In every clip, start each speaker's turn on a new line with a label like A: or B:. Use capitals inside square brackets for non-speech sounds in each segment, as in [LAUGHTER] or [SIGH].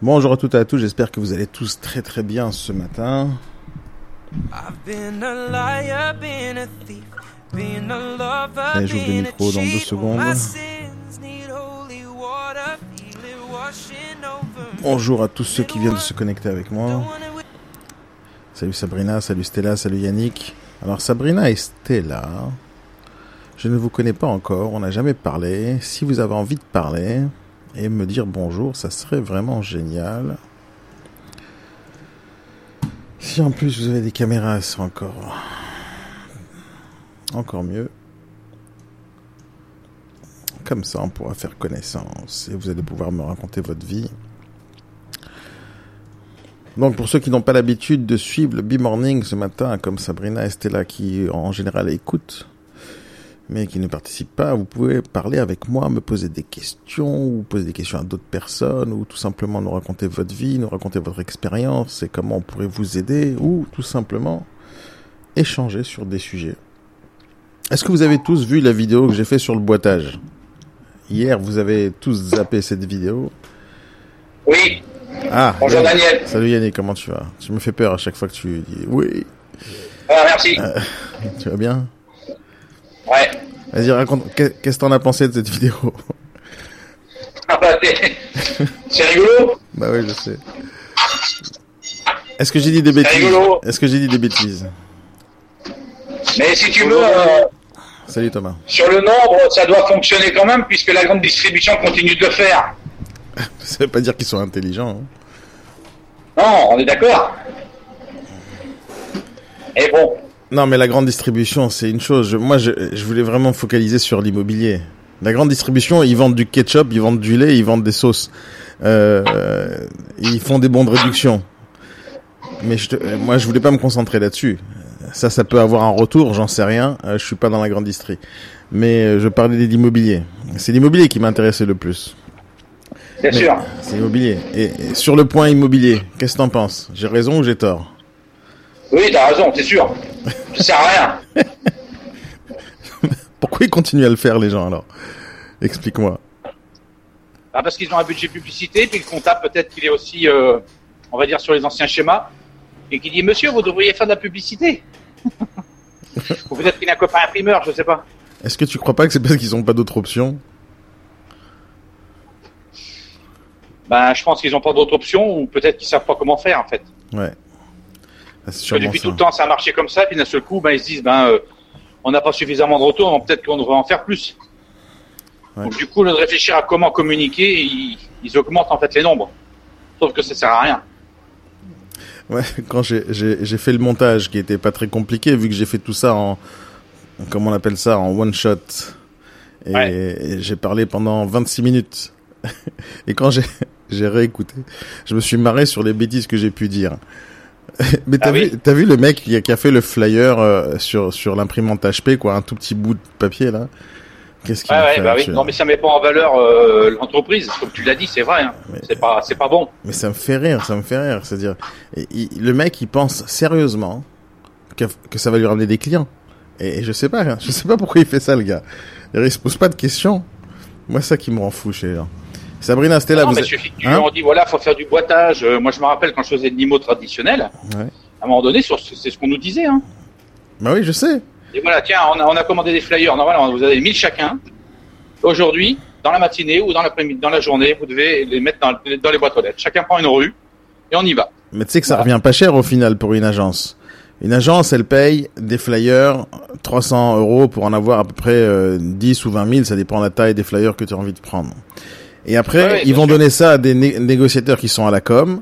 A: Bonjour à toutes et à tous, j'espère que vous allez tous très très bien ce matin. Allez, j'ouvre le micro dans deux secondes. Bonjour à tous ceux qui viennent de se connecter avec moi. Salut Sabrina, salut Stella, salut Yannick. Alors Sabrina et Stella, je ne vous connais pas encore, on n'a jamais parlé. Si vous avez envie de parler et me dire bonjour, ça serait vraiment génial. Si en plus vous avez des caméras, c'est encore encore mieux. Comme ça, on pourra faire connaissance et vous allez pouvoir me raconter votre vie. Donc pour ceux qui n'ont pas l'habitude de suivre le B-Morning ce matin, comme Sabrina et Stella qui en général écoutent, mais qui ne participent pas, vous pouvez parler avec moi, me poser des questions, ou poser des questions à d'autres personnes, ou tout simplement nous raconter votre vie, nous raconter votre expérience et comment on pourrait vous aider, ou tout simplement échanger sur des sujets. Est-ce que vous avez tous vu la vidéo que j'ai fait sur le boitage? Hier, vous avez tous zappé cette vidéo.
B: Oui.
A: Ah,
B: Bonjour Daniel.
A: Salut Yannick, comment tu vas? Tu me fais peur à chaque fois que tu dis oui.
B: Ah, merci.
A: Euh, [LAUGHS] tu vas bien?
B: Ouais.
A: Vas-y, raconte, qu'est- qu'est-ce que t'en as pensé de cette vidéo
B: Ah bah, t'es- c'est rigolo.
A: Bah oui, je sais. Est-ce que j'ai dit des bêtises
B: rigolo.
A: Est-ce que j'ai dit des bêtises
B: Mais si tu veux, euh,
A: Salut Thomas.
B: sur le nombre, ça doit fonctionner quand même puisque la grande distribution continue de le faire. [LAUGHS]
A: Ça veut pas dire qu'ils sont intelligents. hein.
B: Non, on est d'accord. Et bon,
A: Non, mais la grande distribution, c'est une chose. Je- moi, je, je voulais vraiment me focaliser sur l'immobilier. La grande distribution, ils vendent du ketchup, ils vendent du lait, ils vendent des sauces. Euh, euh, ils font des bons de réduction. Mais je te- euh, moi, je voulais pas me concentrer là-dessus. Ça, ça peut avoir un retour, j'en sais rien. Euh, je suis pas dans la grande distrie. Mais je parlais de l'immobilier. C'est l'immobilier qui m'intéressait le plus.
B: bien
A: Mais
B: sûr.
A: C'est l'immobilier. Et, et sur le point immobilier, qu'est-ce que t'en penses? J'ai raison ou j'ai tort?
B: Oui, t'as raison, c'est sûr. Ça sert à rien. [LAUGHS]
A: Pourquoi ils continuent à le faire, les gens, alors? Explique-moi.
B: Ah, parce qu'ils ont un budget publicité, puis le comptable peut-être qu'il est aussi, euh, on va dire, sur les anciens schémas, et qui dit Monsieur, vous devriez faire de la publicité. [LAUGHS] Ou peut-être qu'il a un copain imprimeur, je sais pas.
A: Est-ce que tu crois pas que c'est parce qu'ils ont pas d'autres options?
B: Ben, je pense qu'ils n'ont pas d'autre option, ou peut-être qu'ils savent pas comment faire, en fait.
A: Ouais. Ah,
B: Parce que depuis
A: ça.
B: tout le temps, ça a marché comme ça, puis d'un seul coup, ben, ils se disent, ben, euh, on n'a pas suffisamment de retour, peut-être qu'on devrait en faire plus.
A: Ouais.
B: Donc, du coup, lieu de réfléchir à comment communiquer, ils, ils augmentent en fait les nombres. Sauf que ça sert à rien.
A: Ouais, quand j'ai fait le montage qui était pas très compliqué vu que j'ai fait tout ça en comment on appelle ça en one shot et,
B: Ouais.
A: et j'ai parlé pendant 26 minutes. [LAUGHS] et quand j'ai réécouté, je me suis marré sur les bêtises que j'ai pu dire. [LAUGHS] Mais t'as
B: Ah oui
A: vu t'as vu le mec qui a, qui a fait le flyer euh, sur sur l'imprimante HP quoi, un tout petit bout de papier là? Qu'est-ce qu'il
B: Ouais,
A: a
B: ouais,
A: fait
B: bah oui. Non, mais ça met pas en valeur euh, l'entreprise, comme tu l'as dit, c'est vrai. Hein. C'est pas, c'est pas bon.
A: Mais ça me fait rire, ça me fait rire. C'est-à-dire, le mec, il pense sérieusement que, que ça va lui ramener des clients. Et, et je sais pas, hein, je sais pas pourquoi il fait ça, le gars. Il se pose pas de questions. Moi, ça qui me rend fou chez les gens. Sabrina, là,
B: non,
A: vous
B: mais
A: êtes-
B: suffit
A: Hein
B: en dis, voilà, faut faire du boitage. Euh, moi, je me rappelle quand je faisais de l'IMO traditionnel,
A: Ouais.
B: à un moment donné, c'est ce qu'on nous disait. Hein.
A: Bah oui, je sais.
B: Et voilà, tiens, on a, on a commandé des flyers. Normalement, vous avez 1000 chacun. Aujourd'hui, dans la matinée ou dans l'après-midi, dans la journée, vous devez les mettre dans, dans les boîtes aux lettres. Chacun prend une rue et on y va.
A: Mais tu sais que ça
B: Voilà.
A: revient pas cher au final pour une agence. Une agence, elle paye des flyers 300 euros pour en avoir à peu près euh, 10 ou 20 000, ça dépend de la taille des flyers que tu as envie de prendre. Et après,
B: Ouais,
A: ils vont donner ça à des né- négociateurs qui sont à la com,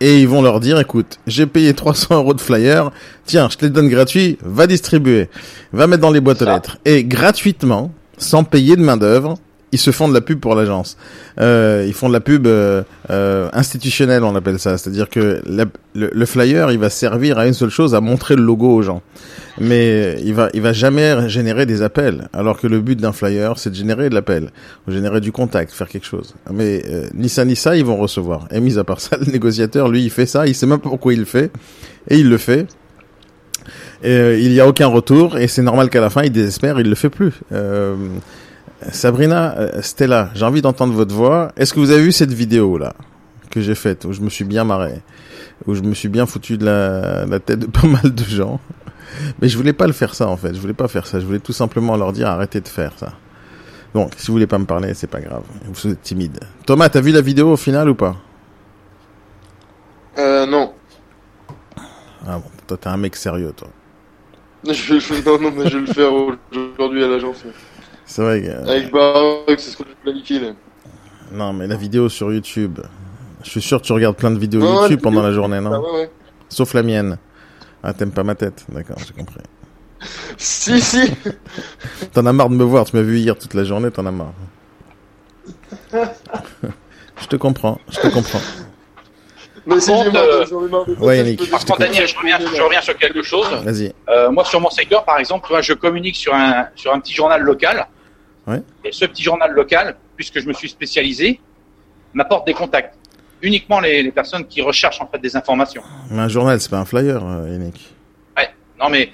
A: et ils vont leur dire, écoute, j'ai payé 300 euros de flyers, tiens, je te les donne gratuits, va distribuer, va mettre dans les boîtes aux lettres. Et gratuitement, sans payer de main d'œuvre, ils se font de la pub pour l'agence. Euh, ils font de la pub euh, euh, institutionnelle, on appelle ça. C'est-à-dire que la- le, le flyer, il va servir à une seule chose, à montrer le logo aux gens. Mais il va, il va jamais générer des appels. Alors que le but d'un flyer, c'est de générer de l'appel, ou générer du contact, faire quelque chose. Mais euh, ni ça ni ça, ils vont recevoir. Et mis à part ça, [LAUGHS] le négociateur, lui, il fait ça, il sait même pas pourquoi il le fait, et il le fait. Et, euh, il y a aucun retour, et c'est normal qu'à la fin, il désespère, il le fait plus. Sabrina, euh, Stella, j'ai envie d'entendre votre voix. Est-ce que vous avez vu cette vidéo là que j'ai faites, où je me suis bien marré, où je me suis bien foutu de la, la tête de [LAUGHS] pas mal de gens? Mais je voulais pas le faire ça en fait. Je voulais pas faire ça. Je voulais tout simplement leur dire arrêtez de faire ça. Donc, si vous voulez pas me parler, c'est pas grave. Vous êtes timide. Thomas, t'as vu la vidéo au final ou pas?
C: Euh, non.
A: Ah bon, toi t'es un mec sérieux, toi. [LAUGHS]
C: Je, je- non, non, mais je vais le faire aujourd'hui à l'agence.
A: C'est vrai. que-
C: Avec Baroque, c'est ce qu'on a planifié là.
A: Non, mais la vidéo sur YouTube. Je suis sûr que tu regardes plein de vidéos
C: Non,
A: YouTube pendant la journée,
C: Ah
A: non
C: ouais, ouais.
A: Sauf la mienne. Ah, t'aimes pas ma tête D'accord, j'ai compris. [LAUGHS]
C: Si, si. [LAUGHS]
A: T'en as marre de me voir, tu m'as vu hier toute la journée, t'en as marre. [LAUGHS] je te comprends, je te comprends.
C: Mais si
B: contre,
C: j'ai marre,
B: euh,
C: marre de
A: ouais, Yannick.
B: Par contre, Daniel, je reviens, je reviens sur quelque chose.
A: Vas-y.
B: Euh, moi, sur mon secteur, par exemple, tu vois, je communique sur un, sur un petit journal local.
A: Ouais.
B: Et ce petit journal local, puisque je me suis spécialisé, m'apporte des contacts. Uniquement les, les personnes qui recherchent en fait des informations.
A: Mais un journal, c'est pas un flyer, euh, Yannick.
B: Non, mais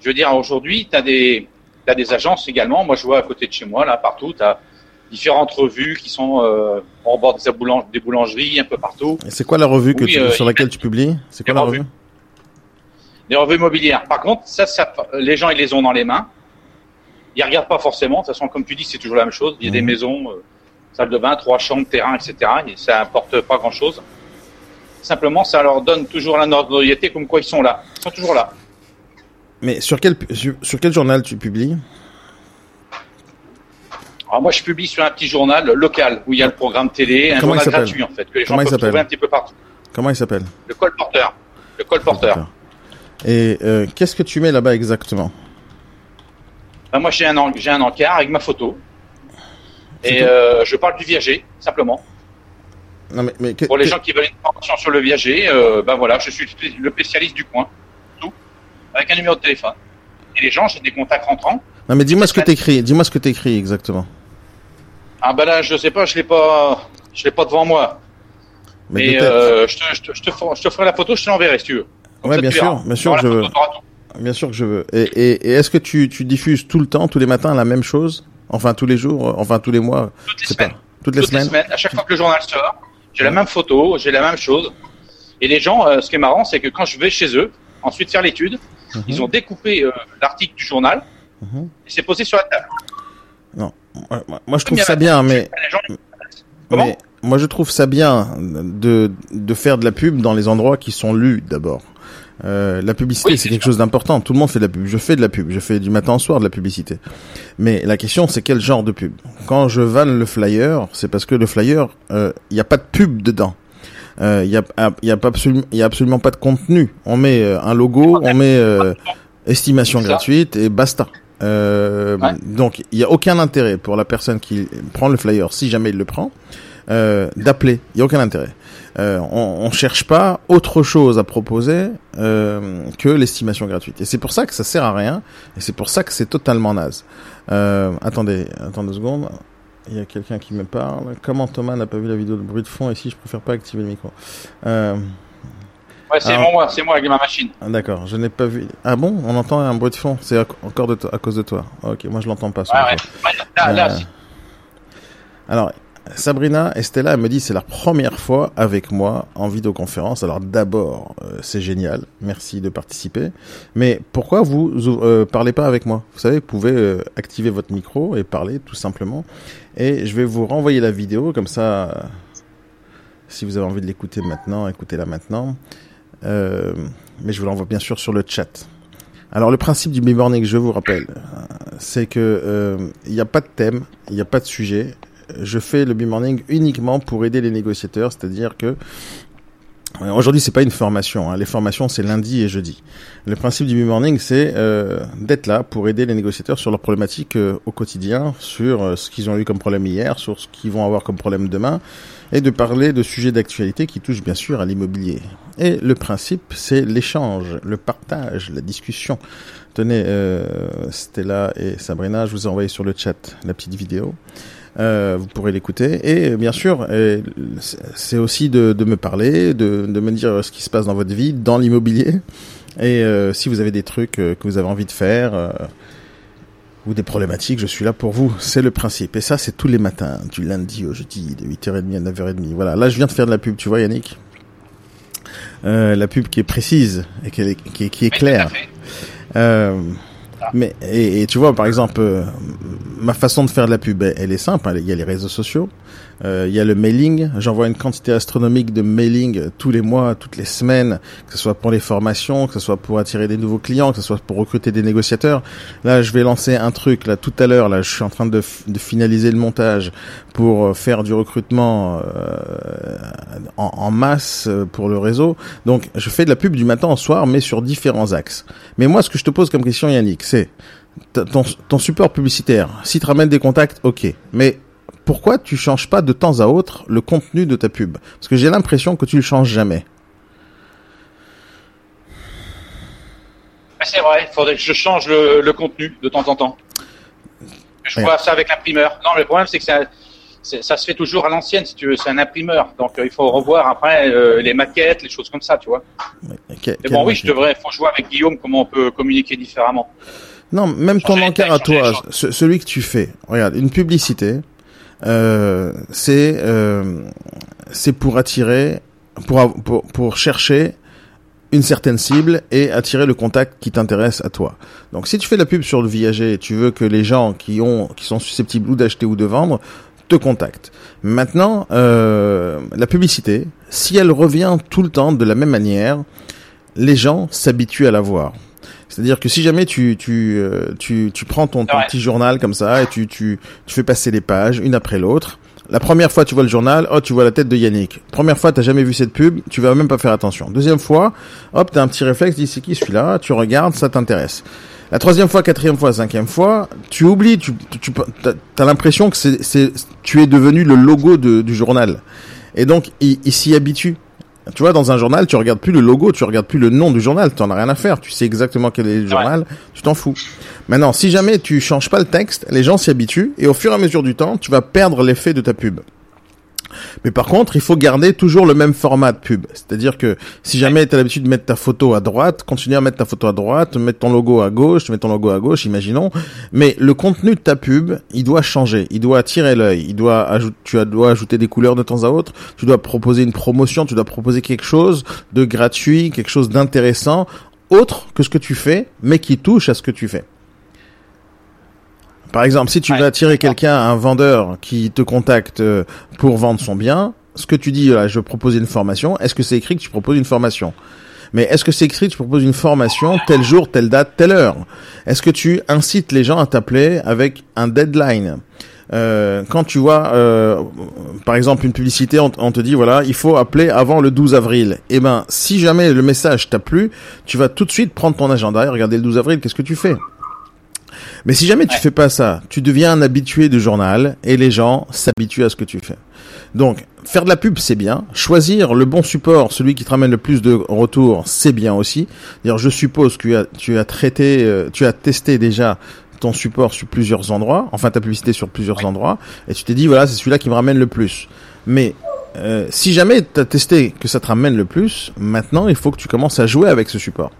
B: je veux dire, aujourd'hui, tu as des, t'as des agences également. Moi, je vois à côté de chez moi, là, partout, tu as différentes revues qui sont euh, au bord des, boulang- des boulangeries, un peu partout.
A: Et c'est quoi la revue que
B: Oui,
A: tu-
B: euh,
A: sur laquelle tu publies? C'est quoi la revue?
B: Des revues immobilières. Par contre, ça, ça, les gens, ils les ont dans les mains. Ils regardent pas forcément. De toute façon, comme tu dis, c'est toujours la même chose. Il y a des
A: Mhm.
B: maisons, euh, salle de bain, trois chambres, terrain, etc. Et ça apporte pas grand-chose. Simplement, ça leur donne toujours la notoriété comme quoi ils sont là. Ils sont toujours là.
A: Mais sur quel, sur, sur quel journal tu publies?
B: Alors moi, je publie sur un petit journal local où il y a le programme télé, un
A: Comment
B: journal gratuit en fait, que les gens
A: Comment
B: peuvent trouver un petit peu partout.
A: Comment il s'appelle?
B: Le colporteur. Le colporteur.
A: Et euh, qu'est-ce que tu mets là-bas exactement?
B: Moi, j'ai un, j'ai un encart avec ma photo. Et euh, je parle du viager, simplement.
A: Non mais, mais que-
B: Pour les
A: que-
B: gens qui veulent une information sur le viager, euh, ben voilà, je suis le spé- le spécialiste du coin, tout, avec un numéro de téléphone. Et les gens, j'ai des contacts rentrants.
A: Non mais dis-moi ce que t'écris. Dis-moi ce que t'écris exactement.
B: Ah ben là, je sais pas, je l'ai pas, je l'ai pas devant moi.
A: Mais
B: euh, je, te, je, te, je, te ferai, je te ferai la photo, je te l'enverrai si tu veux. Comme
A: Ouais,
B: ça,
A: bien
B: tu
A: sûr, bien sûr je
B: photo.
A: Bien sûr que je veux. Et, et, et est-ce que tu, tu diffuses tout le temps, tous les matins, la même chose? Enfin, tous les jours, euh, enfin tous les mois,
B: Toutes les semaines.
A: pas. Toutes les
B: Toutes les
A: semaines
B: à chaque fois que le journal sort, j'ai la même photo, j'ai la même chose. Et les gens, euh, ce qui est marrant, c'est que quand je vais chez eux, ensuite faire l'étude,
A: Mhm.
B: ils ont découpé euh, l'article du journal
A: Mhm.
B: et c'est posé sur la table.
A: Ouais, moi- Moi, je trouve ça bien, mais,
B: Les gens, Comment?
A: mais moi, je trouve ça bien de, de faire de la pub dans les endroits qui sont lus d'abord. Euh, la publicité,
B: Oui,
A: c'est quelque
B: sûr.
A: chose d'important. Tout le monde fait de la pub. Je fais de la pub. Je fais du matin au soir de la publicité. Mais la question, c'est quel genre de pub? Quand je vanne le flyer, c'est parce que le flyer, il n'y a pas de pub dedans. Il y, a, y, a pas absolument, y a absolument pas de contenu. On met euh, un logo, on met euh, estimation gratuite et basta. Euh,
B: Ouais.
A: Donc, il y a aucun intérêt pour la personne qui prend le flyer, si jamais il le prend, euh, d'appeler. Il y a aucun intérêt. Euh, on, on cherche pas autre chose à proposer euh, que l'estimation gratuite. Et c'est pour ça que ça sert à rien. Et c'est pour ça que c'est totalement naze. Euh, attendez, attendez deux secondes. Il y a quelqu'un qui me parle. Comment Thomas n'a pas vu la vidéo de bruit de fond ici? Je préfère pas activer le micro. Euh,
B: ouais, c'est
A: Alors-
B: moi, c'est moi avec ma machine.
A: ah, D'accord, je n'ai pas vu. Ah bon? On entend un bruit de fond? C'est encore de toi- à cause de toi. Ok, moi je l'entends pas.
B: Ouais, Là, là,
A: Euh, Alors, Sabrina Estella elle me dit c'est la première fois avec moi en vidéoconférence. Alors d'abord, euh, c'est génial, merci de participer. Mais pourquoi vous euh, parlez pas avec moi? Vous savez, vous pouvez euh, activer votre micro et parler tout simplement. Et je vais vous renvoyer la vidéo comme ça. si vous avez envie de l'écouter maintenant, écoutez-la maintenant. Mais je vous l'envoie bien sûr sur le chat. Alors le principe du B-Morning, je vous rappelle, c'est que il n'y a pas de thème, il n'y a pas de sujet. Je fais le B-Morning uniquement pour aider les négociateurs, c'est-à-dire que euh, Aujourd'hui, c'est pas une formation. Hein. Les formations, c'est lundi et jeudi. Le principe du B-Morning, c'est euh, d'être là pour aider les négociateurs sur leurs problématiques euh, au quotidien, sur euh, ce qu'ils ont eu comme problème hier, sur ce qu'ils vont avoir comme problème demain, et de parler de sujets d'actualité qui touchent bien sûr à l'immobilier. Et le principe, c'est l'échange, le partage, la discussion. Tenez, Stella et Sabrina, je vous ai envoyé sur le chat la petite vidéo. Euh, vous pourrez l'écouter. Et bien sûr, euh, c'est aussi de, de me parler, de, de me dire ce qui se passe dans votre vie, dans l'immobilier. Et euh, si vous avez des trucs euh, que vous avez envie de faire, euh, ou des problématiques, je suis là pour vous. C'est le principe. Et ça, c'est tous les matins, du lundi au jeudi, de 8h30 à 9h30. Voilà. Là, je viens de faire de la pub, tu vois, Yannick. Euh, la pub qui est précise et qui est, qui est, qui est claire. Mais et, tu vois, par exemple, euh, ma façon de faire de la pub, elle, est simple. Il y a les réseaux sociaux, il y a le mailing. J'envoie une quantité astronomique de mailing tous les mois, toutes les semaines, que ce soit pour les formations, que ce soit pour attirer des nouveaux clients, que ce soit pour recruter des négociateurs. Là, je vais lancer un truc là tout à l'heure. Là, je suis en train de, de finaliser le montage pour euh, faire du recrutement euh, en, en, masse euh, pour le réseau. Donc, je fais de la pub du matin au soir, mais sur différents axes. Mais moi, ce que je te pose comme question, Yannick, c'est ton, ton support publicitaire. Si tu ramènes des contacts, ok. Mais pourquoi tu changes pas de temps à autre le contenu de ta pub? Parce que j'ai l'impression que tu le changes jamais.
B: C'est vrai, il faudrait que je change le, le, contenu de temps en temps. Je vois ça avec l'imprimeur. Non, le problème c'est que ça, ça se fait toujours à l'ancienne, si tu veux. C'est un imprimeur, donc euh, il faut revoir après euh, les maquettes, les choses comme ça, tu vois. Okay, Mais bon, oui, je devrais. Faut jouer avec Guillaume comment on peut communiquer différemment.
A: Non, même ton encart à toi, celui que tu fais. Regarde, une publicité c'est euh, c'est pour attirer, pour, pour, pour chercher une certaine cible et attirer le contact qui t'intéresse à toi. Donc si tu fais la pub sur le viager tu veux que les gens qui ont qui sont susceptibles ou d'acheter ou de vendre te contactent. Maintenant, euh, la publicité, si elle revient tout le temps de la même manière, les gens s'habituent à la voir. C'est-à-dire que si jamais tu tu euh, tu, tu prends ton, ton petit journal comme ça et tu tu tu fais passer les pages une après l'autre. La première fois, tu vois le journal, oh, tu vois la tête de Yannick. Première fois, t'as jamais vu cette pub, tu vas même pas faire attention. Deuxième fois, hop, t'as un petit réflexe, dis c'est qui celui-là, tu regardes, ça t'intéresse. La troisième fois, quatrième fois, cinquième fois, tu oublies, tu, tu as l'impression que c'est, c'est, tu es devenu le logo de, du journal. Et donc, il, il s'y habitue. Tu vois, dans un journal, tu regardes plus le logo, tu regardes plus le nom du journal, tu en as rien à faire. Tu sais exactement quel est le journal, tu t'en fous. Maintenant, si jamais tu changes pas le texte, les gens s'y habituent et au fur et à mesure du temps, tu vas perdre l'effet de ta pub. Mais par contre, il faut garder toujours le même format de pub. C'est-à-dire que si jamais tu as l'habitude de mettre ta photo à droite, continue à mettre ta photo à droite, mettre ton logo à gauche, mettre ton logo à gauche, imaginons. Mais le contenu de ta pub, il doit changer, il doit attirer l'œil, il doit tu dois ajouter des couleurs de temps à autre, tu dois proposer une promotion, tu dois proposer quelque chose de gratuit, quelque chose d'intéressant, autre que ce que tu fais, mais qui touche à ce que tu fais. Par exemple, si tu veux attirer quelqu'un, un vendeur qui te contacte euh, pour vendre son bien, ce que tu dis, là, je propose une formation, est-ce que c'est écrit que tu proposes une formation? Mais est-ce que c'est écrit que tu proposes une formation tel jour, telle date, telle heure? Est-ce que tu incites les gens à t'appeler avec un deadline? Euh, quand tu vois, euh, par exemple, une publicité, on, te dit voilà, il faut appeler avant le 12 avril. Eh ben, si jamais le message t'a plu, tu vas tout de suite prendre ton agenda et regarder le 12 avril. Qu'est-ce que tu fais? Mais si jamais tu fais pas ça, tu deviens un habitué du journal et les gens s'habituent à ce que tu fais. Donc, faire de la pub, c'est bien. Choisir le bon support, celui qui te ramène le plus de retours, c'est bien aussi. D'ailleurs, je suppose que tu as, tu as traité, euh, tu as testé déjà ton support sur plusieurs endroits, enfin ta publicité sur plusieurs endroits, et tu t'es dit, voilà, c'est celui-là qui me ramène le plus. Mais euh, si jamais tu as testé que ça te ramène le plus, maintenant, il faut que tu commences à jouer avec ce support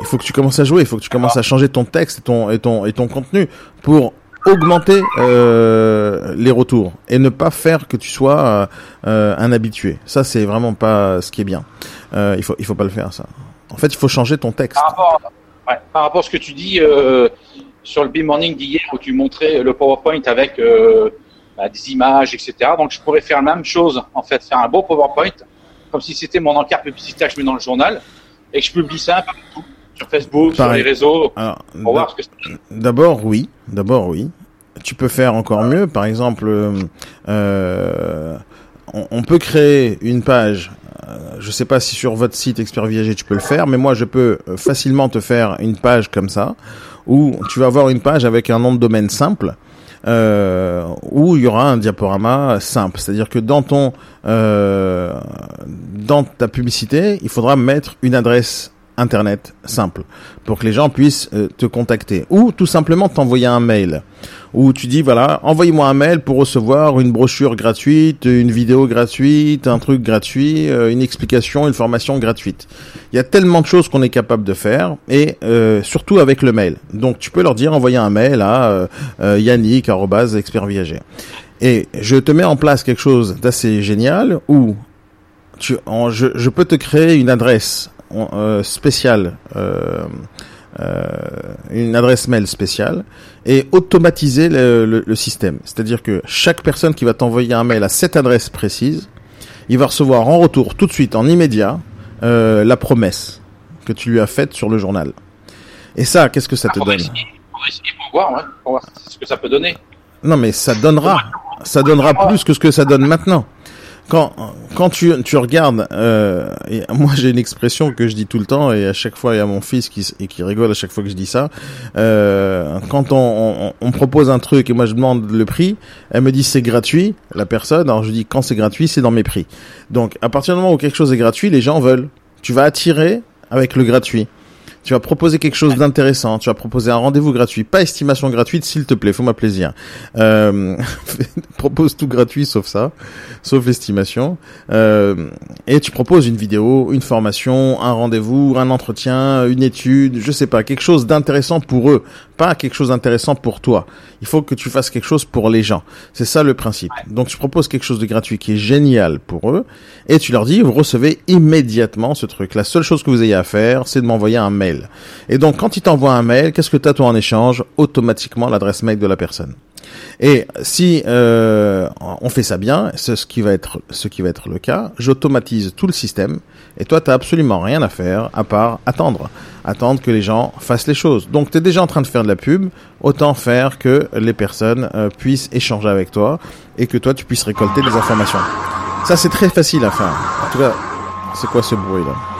A: il faut que tu commences à jouer, il faut que tu commences à changer ton texte et ton et ton et ton contenu pour augmenter euh, les retours et ne pas faire que tu sois euh, euh, un habitué. Ça c'est vraiment pas ce qui est bien. Il faut il faut pas le faire ça. En fait, il faut changer ton texte.
B: Par rapport, à ce que tu dis sur le B-Morning d'hier où tu montrais le PowerPoint avec bah, des images, etc. Donc je pourrais faire la même chose en fait, faire un beau PowerPoint comme si c'était mon encart publicitaire que je mets dans le journal et que je publie ça partout sur Facebook, sur les réseaux, pour voir ce que
A: D'abord, oui. D'abord, oui. Tu peux faire encore mieux. Par exemple, euh, on, on, peut créer une page. Euh, je sais pas si sur votre site Expert Viager tu peux le faire, mais moi je peux facilement te faire une page comme ça, où tu vas avoir une page avec un nom de domaine simple. Euh, où il y aura un diaporama simple. C'est-à-dire que dans ton, euh, dans ta publicité, il faudra mettre une adresse internet simple pour que les gens puissent euh, te contacter ou tout simplement t'envoyer un mail où tu dis voilà envoyez-moi un mail pour recevoir une brochure gratuite une vidéo gratuite un truc gratuit euh, une explication une formation gratuite. Il y a tellement de choses qu'on est capable de faire et euh, surtout avec le mail. Donc tu peux leur dire envoyez un mail à euh, euh, yannick expert viager. Et je te mets en place quelque chose d'assez génial où tu, en- je, je peux te créer une adresse euh, spéciale, euh, euh, une adresse mail spéciale, et automatiser le, le- le système. C'est-à-dire que chaque personne qui va t'envoyer un mail à cette adresse précise, il va recevoir en retour tout de suite, en immédiat, euh, la promesse que tu lui as faite sur le journal. Et ça, qu'est-ce que ça te donne
B: essayer, essayer pour voir, ouais, pour voir ce que ça peut donner.
A: Non, mais ça donnera, ça donnera plus que ce que ça donne maintenant. Quand quand tu tu regardes, euh, et moi j'ai une expression que je dis tout le temps et à chaque fois il y a mon fils qui et qui rigole à chaque fois que je dis ça. Euh, quand on, on, on propose un truc et moi je demande le prix, elle me dit c'est gratuit. La personne, alors je dis quand c'est gratuit, c'est dans mes prix. Donc à partir du moment où quelque chose est gratuit, les gens veulent. Tu vas attirer avec le gratuit. Tu vas proposer quelque chose d'intéressant. Tu vas proposer un rendez-vous gratuit, pas estimation gratuite, s'il te plaît. Fais-moi plaisir. Euh, [LAUGHS] propose tout gratuit sauf ça, sauf l'estimation. Euh, et tu proposes une vidéo, une formation, un rendez-vous, un entretien, une étude, je sais pas, quelque chose d'intéressant pour eux, pas quelque chose d'intéressant pour toi. Il faut que tu fasses quelque chose pour les gens. C'est ça le principe. Donc tu proposes quelque chose de gratuit qui est génial pour eux et tu leur dis vous recevez immédiatement ce truc. La seule chose que vous ayez à faire, c'est de m'envoyer un mail. Et donc quand ils t'envoient un mail, qu'est-ce que tu as toi en échange? Automatiquement l'adresse mail de la personne. Et si euh, on fait ça bien, c'est ce qui va être ce qui va être le cas, j'automatise tout le système et toi t'as absolument rien à faire à part attendre, attendre que les gens fassent les choses. Donc tu es déjà en train de faire de la pub, autant faire que les personnes euh, puissent échanger avec toi et que toi tu puisses récolter des informations. Ça c'est très facile à faire. En tout cas, c'est quoi ce bruit là?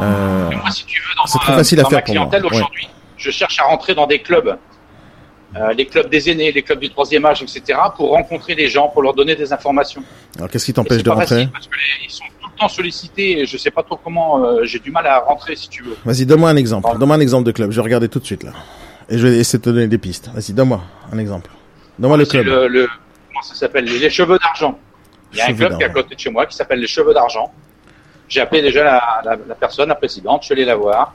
A: Euh,
B: moi, si tu veux, dans,
A: c'est très facile à faire
B: ma
A: pour moi,
B: clientèle
A: ouais.
B: aujourd'hui, je cherche à rentrer dans des clubs, euh, les clubs des aînés, les clubs du troisième âge, etc., pour rencontrer des gens, pour leur donner des informations.
A: Alors qu'est-ce qui t'empêche de rentrer
B: facile parce que les- ils sont tout le temps sollicités et je sais pas trop comment. euh, J'ai du mal à rentrer, si tu veux.
A: Vas-y, donne-moi un exemple. Donne-moi un exemple de club. Je vais regarder tout de suite là. Et je vais essayer de te donner des pistes. Vas-y, donne-moi un exemple. Donne-moi le club.
B: le, le- comment ça s'appelle? Les, les cheveux d'argent. Il y a un club qui est à côté de chez moi qui s'appelle les cheveux d'argent. J'ai appelé déjà la, la, la personne, la présidente, je suis allé la voir.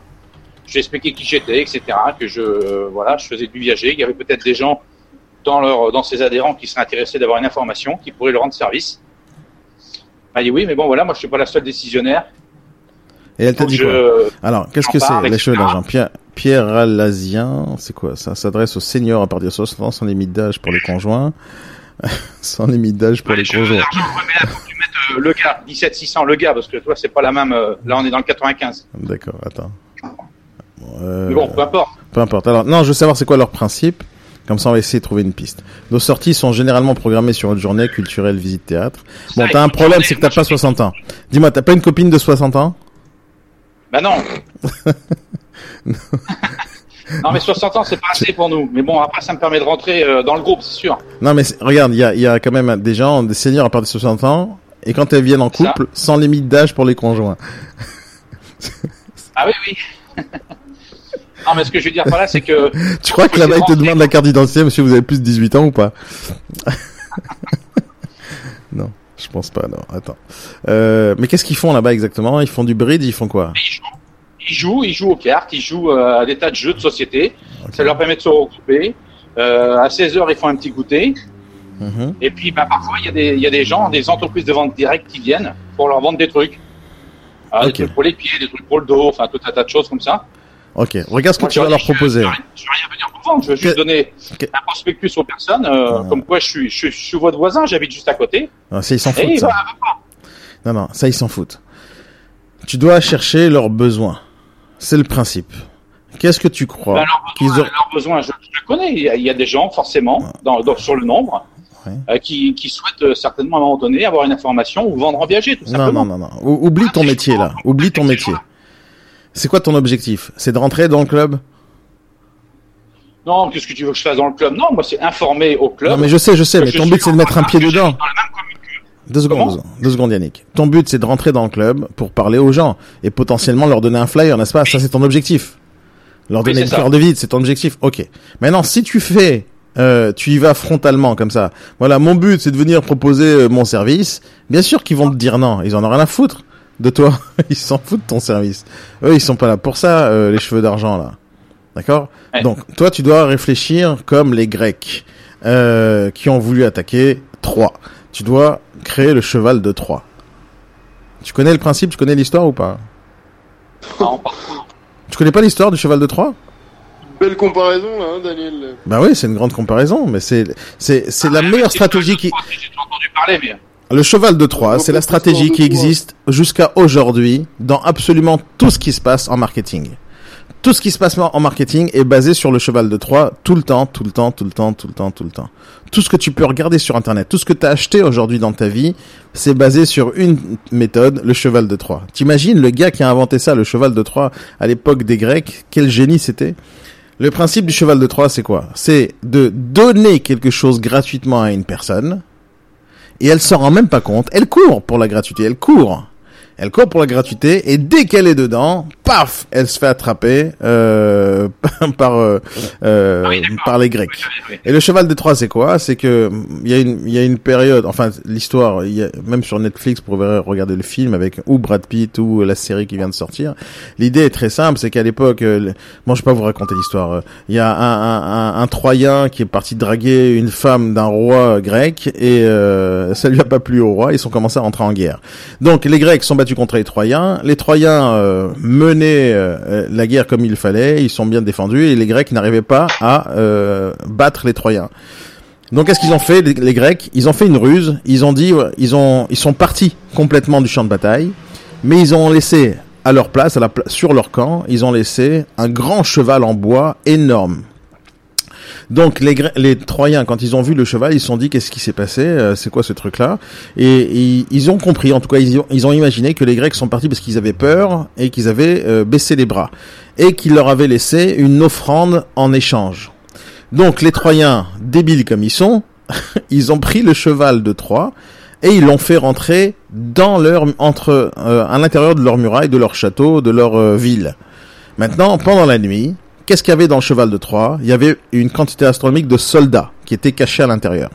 B: Je lui ai expliqué qui j'étais, etc. Que je, euh, voilà, je faisais du viager. Il y avait peut-être des gens dans leur, dans ses adhérents qui seraient intéressés d'avoir une information, qui pourraient leur rendre service. Elle m'a dit oui, mais bon, voilà, moi je suis pas la seule décisionnaire.
A: Et elle t'a dit
B: que
A: quoi Alors, qu'est-ce que c'est d'argent Pierre, Pierre Alazien, c'est quoi Ça? S'adresse aux seniors à partir de 60 ans sans limite d'âge pour les conjoints. [LAUGHS] sans limite d'âge pour
B: Ouais,
A: les
B: faut que tu mettes euh, le gars, 17600 le gars, parce que toi, c'est pas la même. euh, là, on est dans le 95.
A: D'accord, attends. Bon, euh,
B: Mais bon, peu importe.
A: Peu importe. Alors, non, je veux savoir c'est quoi leur principe? Comme ça, on va essayer de trouver une piste. Nos sorties sont généralement programmées sur une journée culturelle, visite, théâtre. Bon, t'as un problème, c'est que t'as
B: moi,
A: pas
B: je-
A: 60 ans. Dis-moi, t'as pas une copine de 60 ans?
B: Bah non. non, [LAUGHS] [LAUGHS] mais 60 ans, c'est pas assez pour nous. Mais bon, après, ça me permet de rentrer euh, dans le groupe, c'est sûr.
A: Non, mais regarde, il y a, il y a quand même des gens, des seniors à partir de 60 ans, et quand elles viennent en
B: Ça.
A: couple, sans limite d'âge pour les conjoints.
B: Ah oui, oui. [LAUGHS] non, mais ce que je veux dire par là, c'est que [LAUGHS]
A: Tu crois que là-bas, ils te demandent la carte d'identité, monsieur, vous avez plus de 18 ans ou pas? [LAUGHS] Non, je pense pas, non, attends. Euh, mais qu'est-ce qu'ils font là-bas exactement? Ils font du bridge, ils font quoi?
B: Ils jouent, ils jouent, ils jouent aux cartes, ils jouent euh, à des tas de jeux de société. Ça leur permet de se regrouper. Euh, à 16 heures, ils font un petit goûter.
A: Mhm.
B: Et puis, bah, parfois, il y, a des- il y a des gens, des entreprises de vente directe qui viennent pour leur vendre des trucs. Ah. Des trucs pour les pieds, des trucs pour le dos, enfin, tout un tas de choses comme ça.
A: Ok, regarde ce que
B: Moi,
A: tu
B: je
A: vas leur
B: je-
A: proposer.
B: Je, vais- je vais rien venir pour vendre, je vais juste
A: Que-
B: donner
A: que-
B: un prospectus aux personnes, euh,
A: Ah.
B: comme quoi je suis, je, je votre voisin, j'habite juste à côté.
A: Non, ça, ils s'en foutent, ça. Non, non, ça, ils s'en foutent. Tu dois chercher leurs besoins. C'est le principe. Qu'est-ce que tu crois
B: Ben, leurs
A: qu'ils
B: besoins, leurs besoins, je, je le connais. Il y, a, il y a des gens, forcément, dans, dans- sur le nombre, euh, qui, qui souhaitent euh, certainement à un moment donné avoir une information ou vendre en viager, tout
A: Non,
B: simplement.
A: non, non, non. Ou- Oublie ton
B: Ah,
A: métier, là. Oublie ton métier. C'est quoi ton objectif? C'est de rentrer dans le club?
B: Non, qu'est-ce que tu veux que je fasse dans le club? Non, moi, c'est informer au club.
A: Non, mais je sais, je sais, mais ton but, c'est de mettre un pied dedans.
B: Dans la même.
A: Deux secondes,
B: Comment
A: deux secondes, Yannick. Ton but, c'est de rentrer dans le club pour parler aux gens et potentiellement leur donner un flyer, n'est-ce pas? Ça, c'est ton objectif. Leur
B: Oui,
A: donner une
B: ça.
A: fleur de vide, c'est ton objectif. Ok. Maintenant, si tu fais, euh, tu y vas frontalement comme ça. Voilà, mon but, c'est de venir proposer euh, mon service. Bien sûr qu'ils vont te dire non. Ils en ont rien à foutre de toi. [LAUGHS] ils s'en foutent de ton service. Eux, ils sont pas là pour ça, euh, les cheveux d'argent là. D'accord?
B: Ouais.
A: Donc, toi, tu dois réfléchir comme les Grecs euh, qui ont voulu attaquer Troie. Tu dois créer le cheval de Troie. Tu connais le principe, tu connais l'histoire ou pas?
B: Parcours.
A: Tu connais pas l'histoire du cheval de Troie?
C: Belle comparaison là, hein, Daniel.
A: Bah oui, c'est une grande comparaison, mais c'est la
B: Ah,
A: meilleure stratégie qui
B: parler, mais.
A: le cheval de Troie, c'est la stratégie qui existe jusqu'à aujourd'hui dans absolument tout ce qui se passe en marketing. Tout ce qui se passe en marketing est basé sur le cheval de Troie tout le temps, tout le temps, tout le temps, tout le temps, tout le temps. Tout ce que tu peux regarder sur internet, tout ce que tu as acheté aujourd'hui dans ta vie, c'est basé sur une méthode, le cheval de Troie. T'imagines le gars qui a inventé ça, le cheval de Troie, à l'époque des Grecs, quel génie c'était? Le principe du cheval de Troie, c'est quoi? C'est de donner quelque chose gratuitement à une personne, et elle s'en rend même pas compte. Elle court pour la gratuité, elle court. Elle court pour la gratuité et dès qu'elle est dedans, paf, elle se fait attraper euh, [LAUGHS] par euh, euh,
B: Ah oui,
A: par les Grecs.
B: Oui, oui, oui.
A: Et le cheval de Troie, c'est quoi? C'est que il y a une il y a une période, enfin l'histoire, même sur Netflix, pour regarder le film avec ou Brad Pitt ou la série qui vient de sortir. L'idée est très simple, c'est qu'à l'époque, euh, le- bon, je vais pas vous raconter l'histoire. euh, Il y a un, un, un, un Troyen qui est parti draguer une femme d'un roi grec et euh, ça lui a pas plu au roi. Ils ont commencé à rentrer en guerre. Donc les Grecs sont battus contre les Troyens. Les Troyens euh, menaient euh, la guerre comme il fallait. Ils sont bien défendus et les Grecs n'arrivaient pas à euh, battre les Troyens. Donc qu'est-ce qu'ils ont fait les, Grecs? Ils ont fait une ruse. Ils ont dit, ils ont, ils sont partis complètement du champ de bataille, mais ils ont laissé à leur place, sur leur camp, ils ont laissé un grand cheval en bois énorme. Donc les, les Troyens, quand ils ont vu le cheval, ils se sont dit qu'est-ce qui s'est passé, euh, c'est quoi ce truc-là? Et ils, ont compris, en tout cas ils ont, imaginé que les Grecs sont partis parce qu'ils avaient peur et qu'ils avaient euh, baissé les bras et qu'ils leur avaient laissé une offrande en échange. Donc les Troyens, débiles comme ils sont, [LAUGHS] ils ont pris le cheval de Troie et ils l'ont fait rentrer dans leur entre euh, à l'intérieur de leur muraille, de leur château, de leur ville. Maintenant, pendant la nuit, qu'est-ce qu'il y avait dans le cheval de Troie? Il y avait une quantité astronomique de soldats qui étaient cachés à l'intérieur.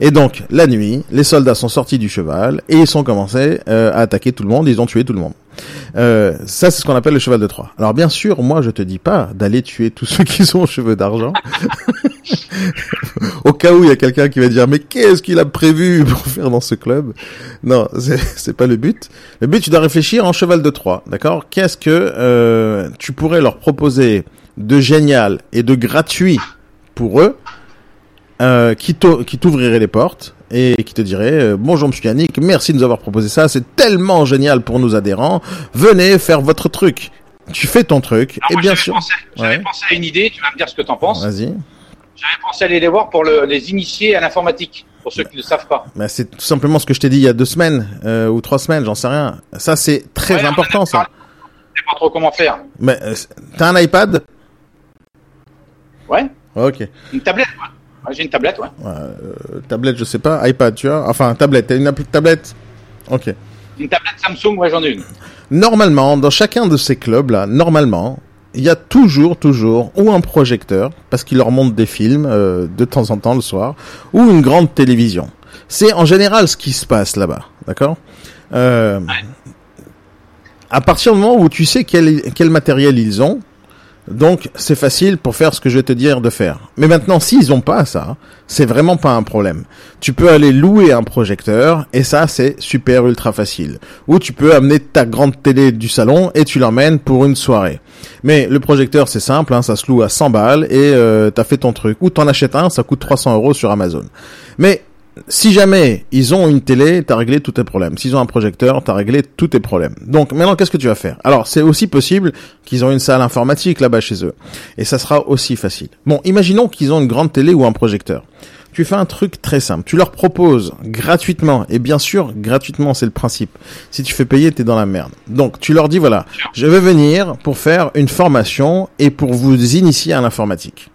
A: Et donc, la nuit, les soldats sont sortis du cheval et ils sont commencés euh, à attaquer tout le monde. Ils ont tué tout le monde. Euh, ça, c'est ce qu'on appelle le cheval de Troie. Alors, bien sûr, moi, je te dis pas d'aller tuer tous [LAUGHS] ceux qui aux cheveux d'argent. [LAUGHS] Au cas où il y a quelqu'un qui va dire mais qu'est-ce qu'il a prévu pour faire dans ce club? Non, c'est c'est pas le but. Le but, tu dois réfléchir en cheval de Troie, d'accord? Qu'est-ce que euh, tu pourrais leur proposer de génial et de gratuit pour eux euh, qui t'o- qui t'ouvrirait les portes et qui te dirait euh, bonjour monsieur Yannick, merci de nous avoir proposé ça, c'est tellement génial pour nos adhérents, venez faire votre truc. Tu fais ton truc
B: Alors,
A: et
B: moi,
A: bien sûr.
B: J'avais
A: Ouais.
B: pensé à une idée, tu vas me dire ce que t'en penses.
A: Vas-y.
B: J'avais pensé à aller les voir pour le- les initier à l'informatique, pour ceux qui ne le savent pas.
A: Bah, c'est tout simplement ce que je t'ai dit il y a deux semaines euh, ou trois semaines, j'en sais rien. Ça c'est très
B: Ouais,
A: important ça.
B: Je sais pas trop comment faire.
A: Mais euh, t'as un iPad?
B: Ouais
A: Ok.
B: Une tablette, ouais. Ouais, J'ai une tablette, ouais.
A: Euh, tablette, je sais pas. iPad, tu vois. Enfin, tablette. T'as une appli- tablette? Ok.
B: Une tablette Samsung, ouais, j'en ai une.
A: Normalement, dans chacun de ces clubs-là, normalement, il y a toujours, toujours, ou un projecteur, parce qu'il leur montre des films euh, de temps en temps le soir, ou une grande télévision. C'est en général ce qui se passe là-bas, d'accord? Euh, À partir du moment où tu sais quel, quel matériel ils ont, donc c'est facile pour faire ce que je vais te dire de faire. Mais maintenant, s'ils ont pas ça, c'est vraiment pas un problème. Tu peux aller louer un projecteur et ça c'est super ultra facile. Ou tu peux amener ta grande télé du salon et tu l'emmènes pour une soirée. Mais le projecteur c'est simple, hein, ça se loue à 100 balles et euh, t'as fait ton truc. Ou t'en achètes un, ça coûte 300 euros sur Amazon. Mais si jamais ils ont une télé, t'as réglé tous tes problèmes. S'ils ont un projecteur, t'as réglé tous tes problèmes. Donc maintenant, qu'est-ce que tu vas faire? Alors, c'est aussi possible qu'ils ont une salle informatique là-bas chez eux, et ça sera aussi facile. Bon, imaginons qu'ils ont une grande télé ou un projecteur. Tu fais un truc très simple. Tu leur proposes gratuitement, et bien sûr, gratuitement, c'est le principe. Si tu fais payer, t'es dans la merde. Donc, tu leur dis voilà, je vais venir pour faire une formation et pour vous initier à l'informatique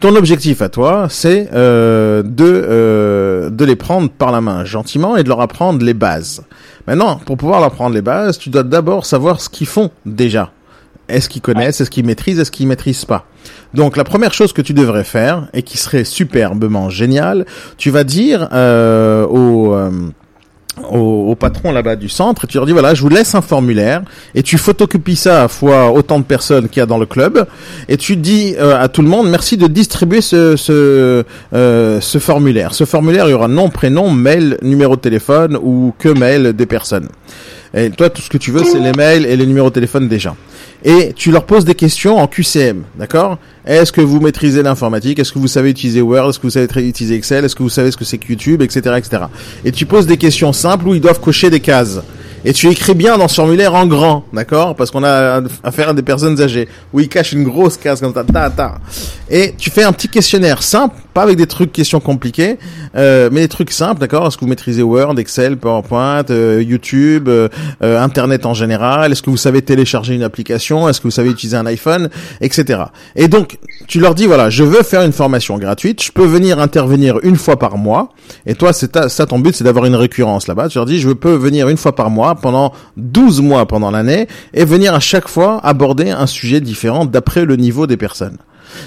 A: ton objectif à toi, c'est euh, de euh, de les prendre par la main gentiment et de leur apprendre les bases. Maintenant, pour pouvoir leur apprendre les bases, tu dois d'abord savoir ce qu'ils font déjà. Est-ce qu'ils connaissent, est-ce qu'ils maîtrisent, est-ce qu'ils maîtrisent pas? Donc la première chose que tu devrais faire et qui serait superbement génial, tu vas dire euh, au euh, au, au patron là-bas du centre et tu leur dis voilà je vous laisse un formulaire et tu photocopies ça à fois autant de personnes qu'il y a dans le club et tu dis euh, à tout le monde merci de distribuer ce ce, euh, ce formulaire. Ce formulaire il y aura nom prénom mail numéro de téléphone ou que mail des personnes et toi tout ce que tu veux c'est les mails et les numéros de téléphone des gens et tu leur poses des questions en QCM, d'accord? Est-ce que vous maîtrisez l'informatique? Est-ce que vous savez utiliser Word? Est-ce que vous savez utiliser Excel? Est-ce que vous savez ce que c'est que YouTube, etc., etc. Et tu poses des questions simples où ils doivent cocher des cases. Et tu écris bien dans ce formulaire en grand, d'accord? Parce qu'on a affaire à des personnes âgées, où ils cachent une grosse case comme ça, ta, ta. Et tu fais un petit questionnaire simple, pas avec des trucs questions compliquées, euh, mais des trucs simples, d'accord? Est-ce que vous maîtrisez Word, Excel, PowerPoint, euh, YouTube, euh, euh, Internet en général? Est-ce que vous savez télécharger une application? Est-ce que vous savez utiliser un iPhone, etc. Et donc, tu leur dis voilà, je veux faire une formation gratuite, je peux venir intervenir une fois par mois. Et toi, c'est ça ton but, c'est d'avoir une récurrence là-bas. Tu leur dis je peux venir une fois par mois pendant 12 mois pendant l'année et venir à chaque fois aborder un sujet différent d'après le niveau des personnes.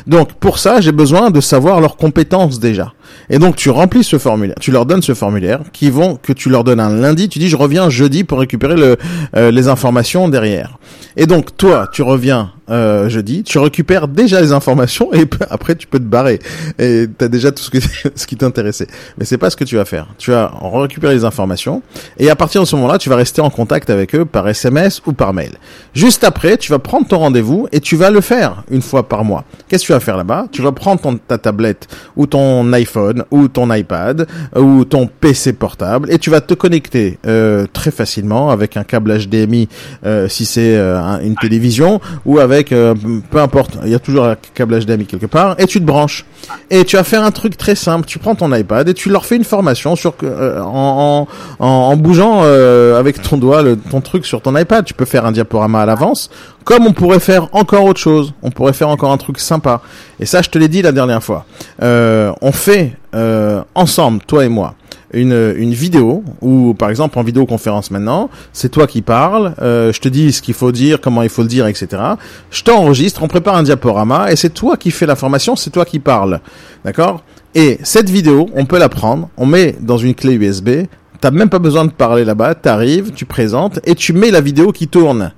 A: Donc pour ça, j'ai besoin de savoir leurs compétences déjà. Et donc tu remplis ce formulaire, tu leur donnes ce formulaire qui vont que tu leur donnes un lundi, tu dis je reviens jeudi pour récupérer le, euh, les informations derrière. Et donc toi, tu reviens euh, jeudi, tu récupères déjà les informations et [LAUGHS] après tu peux te barrer. Et tu as déjà tout ce, que, [LAUGHS] ce qui t'intéressait. Mais c'est pas ce que tu vas faire. Tu vas récupérer les informations et à partir de ce moment-là, tu vas rester en contact avec eux par SMS ou par mail. Juste après, tu vas prendre ton rendez-vous et tu vas le faire une fois par mois. Qu'est-ce que tu vas faire là-bas? Tu vas prendre ton, ta tablette ou ton iPhone ou ton iPad ou ton PC portable et tu vas te connecter euh, très facilement avec un câble HDMI euh, si c'est euh, une télévision ou avec euh, peu importe, il y a toujours un câble HDMI quelque part et tu te branches et tu vas faire un truc très simple. Tu prends ton iPad et tu leur fais une formation sur euh, en, en, en, bougeant euh, avec ton doigt le, ton truc sur ton iPad. Tu peux faire un diaporama à l'avance, comme on pourrait faire encore autre chose. On pourrait faire encore un truc sympa. Et ça, je te l'ai dit la dernière fois. on fait ensemble, toi et moi une, une vidéo ou par exemple en vidéoconférence maintenant, c'est toi qui parles, euh, je te dis ce qu'il faut dire, comment il faut le dire, etc. Je t'enregistre, on prépare un diaporama et c'est toi qui fais la formation, c'est toi qui parles, d'accord? Et cette vidéo, on peut la prendre, on met dans une clé USB. T'as même pas besoin de parler là-bas, t'arrives, tu présentes et tu mets la vidéo qui tourne.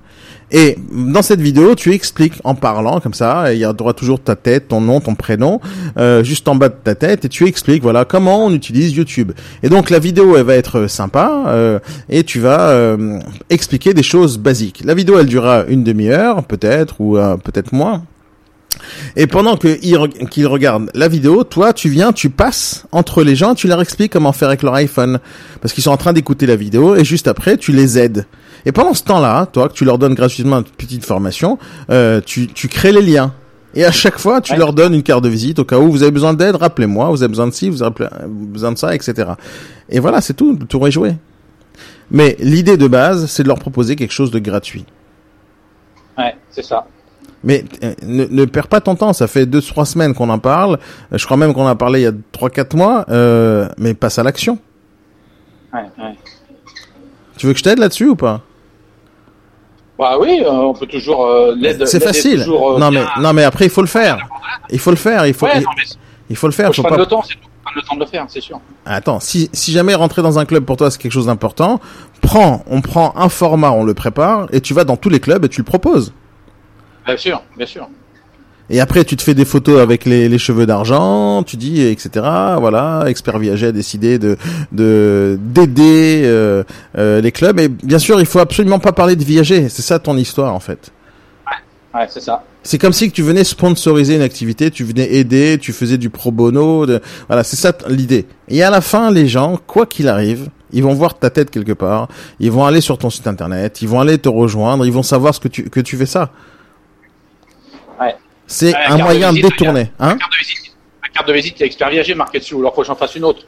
A: Et dans cette vidéo, tu expliques en parlant comme ça, il y aura toujours ta tête, ton nom, ton prénom, euh, juste en bas de ta tête, et tu expliques voilà comment on utilise YouTube. Et donc la vidéo, elle va être sympa, euh, et tu vas euh, expliquer des choses basiques. La vidéo, elle durera une demi-heure, peut-être, ou peut-être moins. Et pendant qu'ils qu regardent la vidéo, toi, tu viens, tu passes entre les gens, tu leur expliques comment faire avec leur iPhone. Parce qu'ils sont en train d'écouter la vidéo, et juste après, tu les aides. Et pendant ce temps-là, toi, que tu leur donnes gratuitement une petite formation, euh, tu, tu crées les liens. Et à chaque fois, tu ouais. leur donnes une carte de visite au cas où vous avez besoin d'aide, rappelez-moi, vous avez besoin de ci, vous avez besoin de ça, etc. Et voilà, c'est tout, le tour est joué. Mais l'idée de base, c'est de leur proposer quelque chose de gratuit.
B: Ouais, c'est ça.
A: Mais euh, ne, ne perds pas ton temps, ça fait deux trois semaines qu'on en parle. Je crois même qu'on en a parlé il y a trois quatre mois. Euh, mais passe à l'action.
B: Ouais, ouais.
A: Tu veux que je t'aide là-dessus ou pas?
B: Bah oui, euh, on peut toujours euh, l'aide.
A: C'est facile. Toujours, euh, non mais non mais après il faut le faire. Il faut le faire. Il faut.
B: Ouais,
A: il,
B: non, mais
A: il faut le faire.
B: faut
A: pas.
B: le temps, c'est tout. Prendre le temps de le faire, c'est sûr.
A: Attends, si si jamais rentrer dans un club pour toi c'est quelque chose d'important, prends, on prend un format, on le prépare et tu vas dans tous les clubs et tu le proposes.
B: Bien sûr, bien sûr.
A: Et après, tu te fais des photos avec les, les cheveux d'argent, tu dis, etc. Voilà, Expert Viager a décidé de de d'aider euh, euh, les clubs. Et bien sûr, il faut absolument pas parler de Viager. C'est ça ton histoire, en fait.
B: Ouais, c'est ça.
A: C'est comme si que tu venais sponsoriser une activité, tu venais aider, tu faisais du pro bono. De... Voilà, c'est ça l'idée. Et à la fin, les gens, quoi qu'il arrive, ils vont voir ta tête quelque part, ils vont aller sur ton site internet, ils vont aller te rejoindre, ils vont savoir ce que tu que tu fais ça. C'est un moyen de
B: La
A: hein
B: carte de visite, la carte de visite, a Expert Viager marqué dessus, ou alors faut que j'en fasse une autre.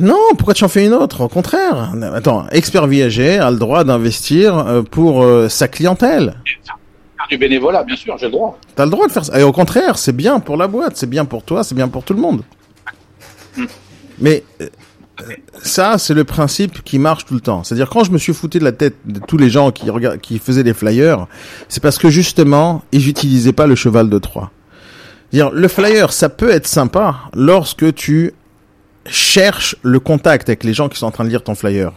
A: Non, pourquoi tu en fais une autre? Au contraire. Attends, expert viager a le droit d'investir euh, pour euh, sa clientèle.
B: Faire du bénévolat, bien sûr, j'ai le droit.
A: T'as le droit de faire ça. Et au contraire, c'est bien pour la boîte, c'est bien pour toi, c'est bien pour tout le monde. Mais euh, ça, c'est le principe qui marche tout le temps. C'est-à-dire quand je me suis foutu de la tête de tous les gens qui qui faisaient des flyers, c'est parce que justement, ils n'utilisaient pas le cheval de Troie. Dire le flyer, ça peut être sympa lorsque tu cherches le contact avec les gens qui sont en train de lire ton flyer.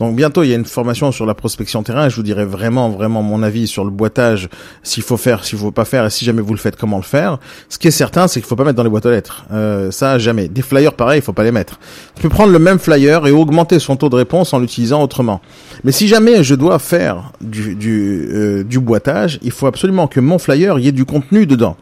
A: Donc bientôt il y a une formation sur la prospection terrain. Je vous dirai vraiment vraiment mon avis sur le boitage, s'il faut faire, s'il faut pas faire, et si jamais vous le faites, comment le faire. Ce qui est certain, c'est qu'il faut pas mettre dans les boîtes aux lettres. Euh, ça jamais. Des flyers pareil, il faut pas les mettre. Tu peux prendre le même flyer et augmenter son taux de réponse en l'utilisant autrement. Mais si jamais je dois faire du du, euh, du boitage, il faut absolument que mon flyer y ait du contenu dedans.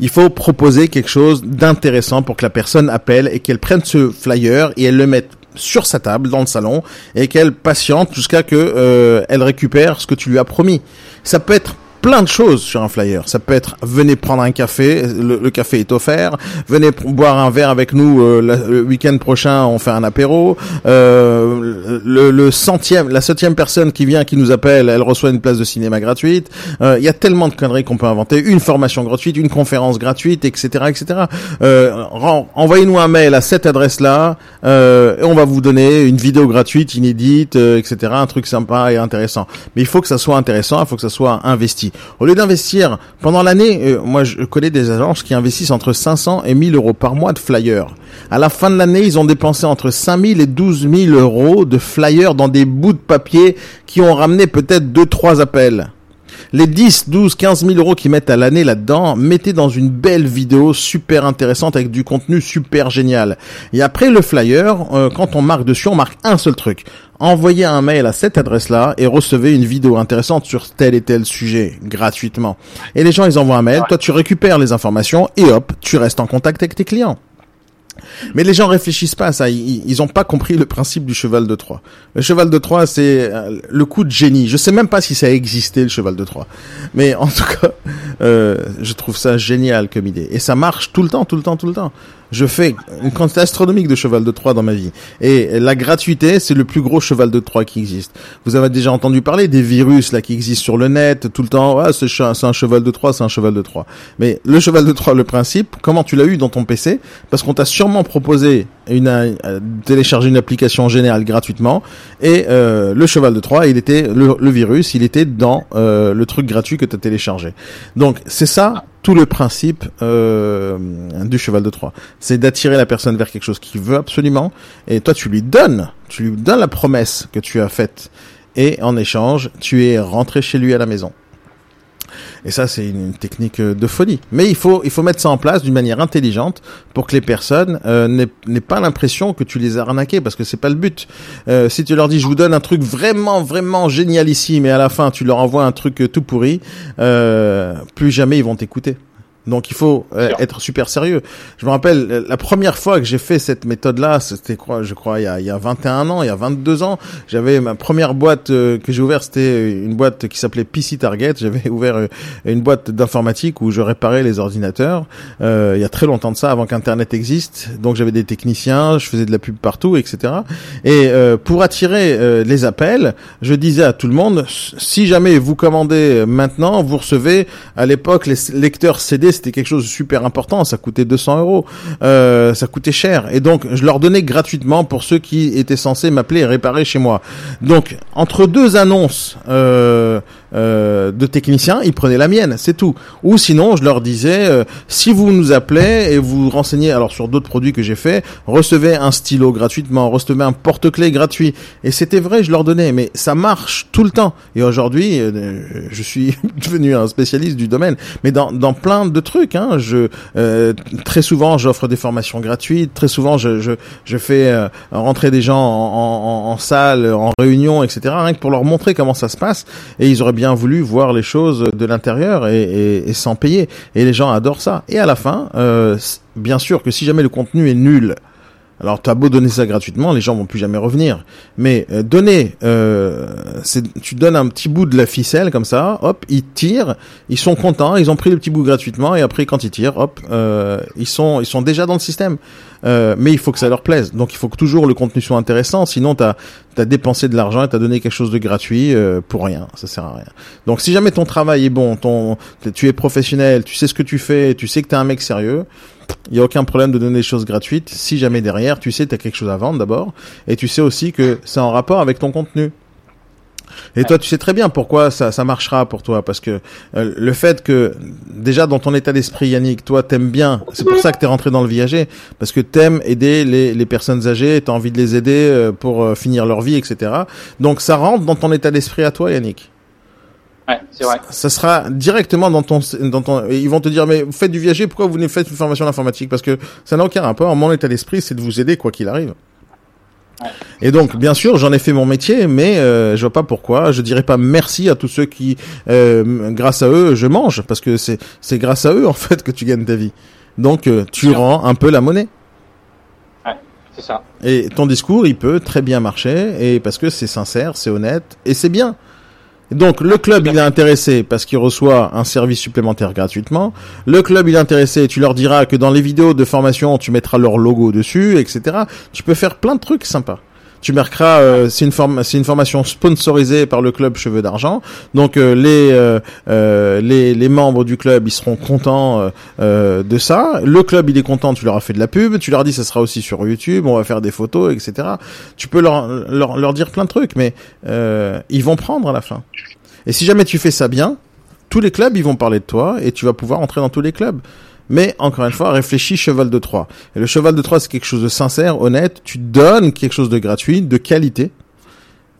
A: Il faut proposer quelque chose d'intéressant pour que la personne appelle et qu'elle prenne ce flyer et elle le mette sur sa table dans le salon et qu'elle patiente jusqu'à que euh, elle récupère ce que tu lui as promis. Ça peut être plein de choses sur un flyer. Ça peut être venez prendre un café, le, café est offert. Venez boire un verre avec nous euh, le week-end prochain, on fait un apéro. Euh, le, le, centième, la septième personne qui vient, qui nous appelle, elle reçoit une place de cinéma gratuite. Euh, il y a tellement de conneries qu'on peut inventer. Une formation gratuite, une conférence gratuite, etc., etc. Euh, Envoyez-nous un mail à cette adresse-là et on va vous donner une vidéo gratuite, inédite, etc. Un truc sympa et intéressant. Mais il faut que ça soit intéressant, il faut que ça soit investi. Au lieu d'investir pendant l'année, euh, moi je connais des agences qui investissent entre 500 et 1000 euros par mois de flyers. À la fin de l'année, ils ont dépensé entre 5000 et 12 000 euros de flyers dans des bouts de papier qui ont ramené peut-être 2-3 appels. Les 10, 12, 15 000 euros qu'ils mettent à l'année là-dedans, mettez dans une belle vidéo super intéressante avec du contenu super génial. Et après le flyer, euh, quand on marque dessus, on marque un seul truc envoyez un mail à cette adresse-là et recevez une vidéo intéressante sur tel et tel sujet gratuitement. Et les gens, ils envoient un mail, toi tu récupères les informations et hop, tu restes en contact avec tes clients. Mais les gens réfléchissent pas à ça. Ils, ont pas compris le principe du cheval de Troie. Le cheval de Troie, c'est euh, le coup de génie. Je sais même pas si ça a existé le cheval de Troie, mais en tout cas, euh, je trouve ça génial comme idée. Et ça marche tout le temps, tout le temps, tout le temps. Je fais une quantité astronomique de cheval de Troie dans ma vie. Et la gratuité, c'est le plus gros cheval de Troie qui existe. Vous avez déjà entendu parler des virus là qui existent sur le net tout le temps. Ah, c'est un cheval de Troie, c'est un cheval de Troie. Mais le cheval de Troie, le principe, comment tu l'as eu dans ton PC Parce qu'on t'a sûrement proposé une euh, télécharger une application générale gratuitement et euh, le cheval de Troie, il était le, virus, il était dans euh, le truc gratuit que tu as téléchargé. Donc c'est ça tout le principe euh, du cheval de Troie. C'est d'attirer la personne vers quelque chose qu'il veut absolument, et toi tu lui donnes, tu lui donnes la promesse que tu as faite, et en échange, tu es rentré chez lui à la maison. Et ça, c'est une technique de folie. Mais il faut, il faut mettre ça en place d'une manière intelligente pour que les personnes euh, n'aient pas l'impression que tu les as arnaqués, parce que c'est pas le but. Euh, si tu leur dis, je vous donne un truc vraiment, vraiment génial ici, mais à la fin, tu leur envoies un truc tout pourri, euh, plus jamais ils vont t'écouter. Donc il faut euh, être super sérieux. Je me rappelle euh, la première fois que j'ai fait cette méthode-là, c'était quoi Je crois il y, a, il y a 21 ans, il y a 22 ans. J'avais ma première boîte euh, que j'ai ouverte, c'était une boîte qui s'appelait PC Target. J'avais [LAUGHS] ouvert une boîte d'informatique où je réparais les ordinateurs. Euh, il y a très longtemps de ça, avant qu'Internet existe. Donc j'avais des techniciens, je faisais de la pub partout, etc. Et pour attirer les appels, je disais à tout le monde si jamais vous commandez maintenant, vous recevez à l'époque les lecteurs CD c'était quelque chose de super important. Ça coûtait 200 euros. Euh, ça coûtait cher. Et donc, je leur donnais gratuitement pour ceux qui étaient censés m'appeler et réparer chez moi. Donc, entre deux annonces euh, euh, de techniciens, ils prenaient la mienne, c'est tout. Ou sinon, je leur disais, euh, si vous nous appelez et vous renseignez, alors sur d'autres produits que j'ai fait, recevez un stylo gratuitement, recevez un porte-clés gratuit. Et c'était vrai, je leur donnais, mais ça marche tout le temps. Et aujourd'hui, euh, [LAUGHS] je suis [LAUGHS] devenu un spécialiste du domaine, mais dans, dans plein de trucs. Hein, je très souvent, j'offre des formations gratuites. Très souvent, je je, je fais rentrer des gens en, en, en, salle, en réunion, etc. Rien que pour leur montrer comment ça se passe. Et ils auraient bien voulu voir les choses de l'intérieur et, sans payer. Et les gens adorent ça. Et à la fin, euh, bien sûr que si jamais le contenu est nul, Alors, tu as beau donner ça gratuitement, les gens vont plus jamais revenir. Mais euh, donner, euh, tu donnes un petit bout de la ficelle comme ça, hop, ils tirent, ils sont contents, ils ont pris le petit bout gratuitement, et après quand ils tirent, hop, euh, ils sont, ils sont déjà dans le système. Euh, mais il faut que ça leur plaise. Donc il faut que toujours le contenu soit intéressant. Sinon, t'as as dépensé de l'argent et t'as donné quelque chose de gratuit euh, pour rien. Ça sert à rien. Donc si jamais ton travail est bon, ton, tu es professionnel, tu sais ce que tu fais, tu sais que t'es un mec sérieux il y a aucun problème de donner des choses gratuites si jamais derrière tu sais tu quelque chose à vendre d'abord et tu sais aussi que c'est en rapport avec ton contenu. Et toi, tu sais très bien pourquoi ça, marchera pour toi, parce que euh, le fait que déjà dans ton état d'esprit, Yannick, toi t'aimes bien, c'est pour ça que t'es rentré dans le viager, parce que t'aimes aider les, les personnes âgées, t'as envie de les aider euh, pour euh, finir leur vie, etc. Donc ça rentre dans ton état d'esprit à toi, Yannick.
B: Ouais, c'est vrai.
A: Ça sera directement dans ton, dans ton, ils vont te dire, mais vous faites du viager, pourquoi vous ne faites une formation d'informatique? Parce que ça n'a aucun rapport. Mon état d'esprit, c'est de vous aider quoi qu'il arrive.
B: Ouais.
A: Et donc, bien sûr, j'en ai fait mon métier, mais euh, je vois pas pourquoi. Je dirais pas merci à tous ceux qui, euh, grâce à eux, je mange, parce que c'est c'est grâce à eux en fait que tu gagnes ta vie. Donc, euh, tu rends un peu la monnaie.
B: Ouais, c'est ça.
A: Et ton discours, il peut très bien marcher, et parce que c'est sincère, c'est honnête, et c'est bien. Donc le club il est intéressé parce qu'il reçoit un service supplémentaire gratuitement. Le club il est intéressé, tu leur diras que dans les vidéos de formation tu mettras leur logo dessus, etc. Tu peux faire plein de trucs sympas. Tu marqueras, euh, c'est une forme, une formation sponsorisée par le club Cheveux d'argent. Donc euh, les, euh, euh, les les membres du club ils seront contents euh, euh, de ça. Le club il est content, tu leur as fait de la pub, tu leur dis ça sera aussi sur YouTube, on va faire des photos, etc. Tu peux leur leur, leur dire plein de trucs, mais ils vont prendre à la fin. Et si jamais tu fais ça bien, tous les clubs ils vont parler de toi et tu vas pouvoir entrer dans tous les clubs. Mais encore une fois, réfléchis cheval de Troie. Et le cheval de Troie, c'est quelque chose de sincère, honnête. Tu donnes quelque chose de gratuit, de qualité.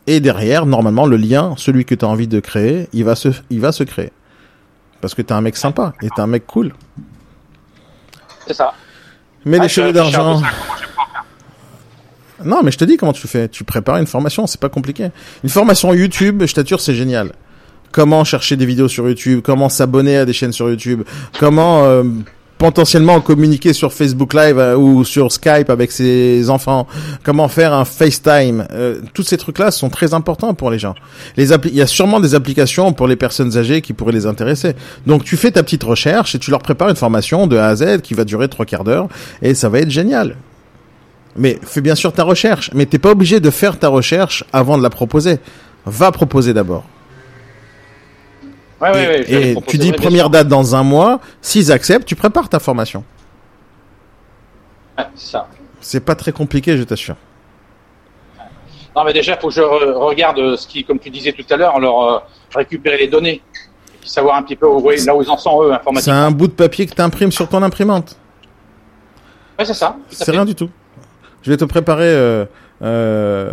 A: Et derrière, normalement, le lien, celui que tu as envie de créer, il va se, il va se créer. Parce que t'es un mec sympa et t'es un mec cool.
B: C'est ça.
A: Mais
B: Ah,
A: les
B: je
A: cheveux d'argent. Non, mais je te dis comment tu fais. Tu prépares une formation, c'est pas compliqué. Une formation YouTube, je t'assure, c'est génial. Comment chercher des vidéos sur YouTube, comment s'abonner à des chaînes sur YouTube, comment euh, potentiellement communiquer sur Facebook Live euh, ou sur Skype avec ses enfants, comment faire un FaceTime. Euh, tous ces trucs-là sont très importants pour les gens. Il y a sûrement des applications pour les personnes âgées qui pourraient les intéresser. Donc tu fais ta petite recherche et tu leur prépares une formation de A à Z qui va durer trois quarts d'heure et ça va être génial. Mais fais bien sûr ta recherche, mais t'es pas obligé de faire ta recherche avant de la proposer. Va proposer d'abord.
B: Ouais,
A: et
B: ouais,
A: tu dis première date dans un mois. S'ils acceptent, tu prépares ta formation.
B: C'est ça.
A: C'est pas très compliqué, je t'assure.
B: Non, mais déjà, il faut que je re- regarde euh, ce qui, comme tu disais tout à l'heure, leur euh, récupérer les données. Et puis savoir un petit peu où, là où ils en sont, eux,
A: C'est
B: informatiquement.
A: un bout de papier que t'imprimes sur ton imprimante.
B: Ouais, c'est ça.
A: C'est rien du tout. Je vais te préparer euh, euh,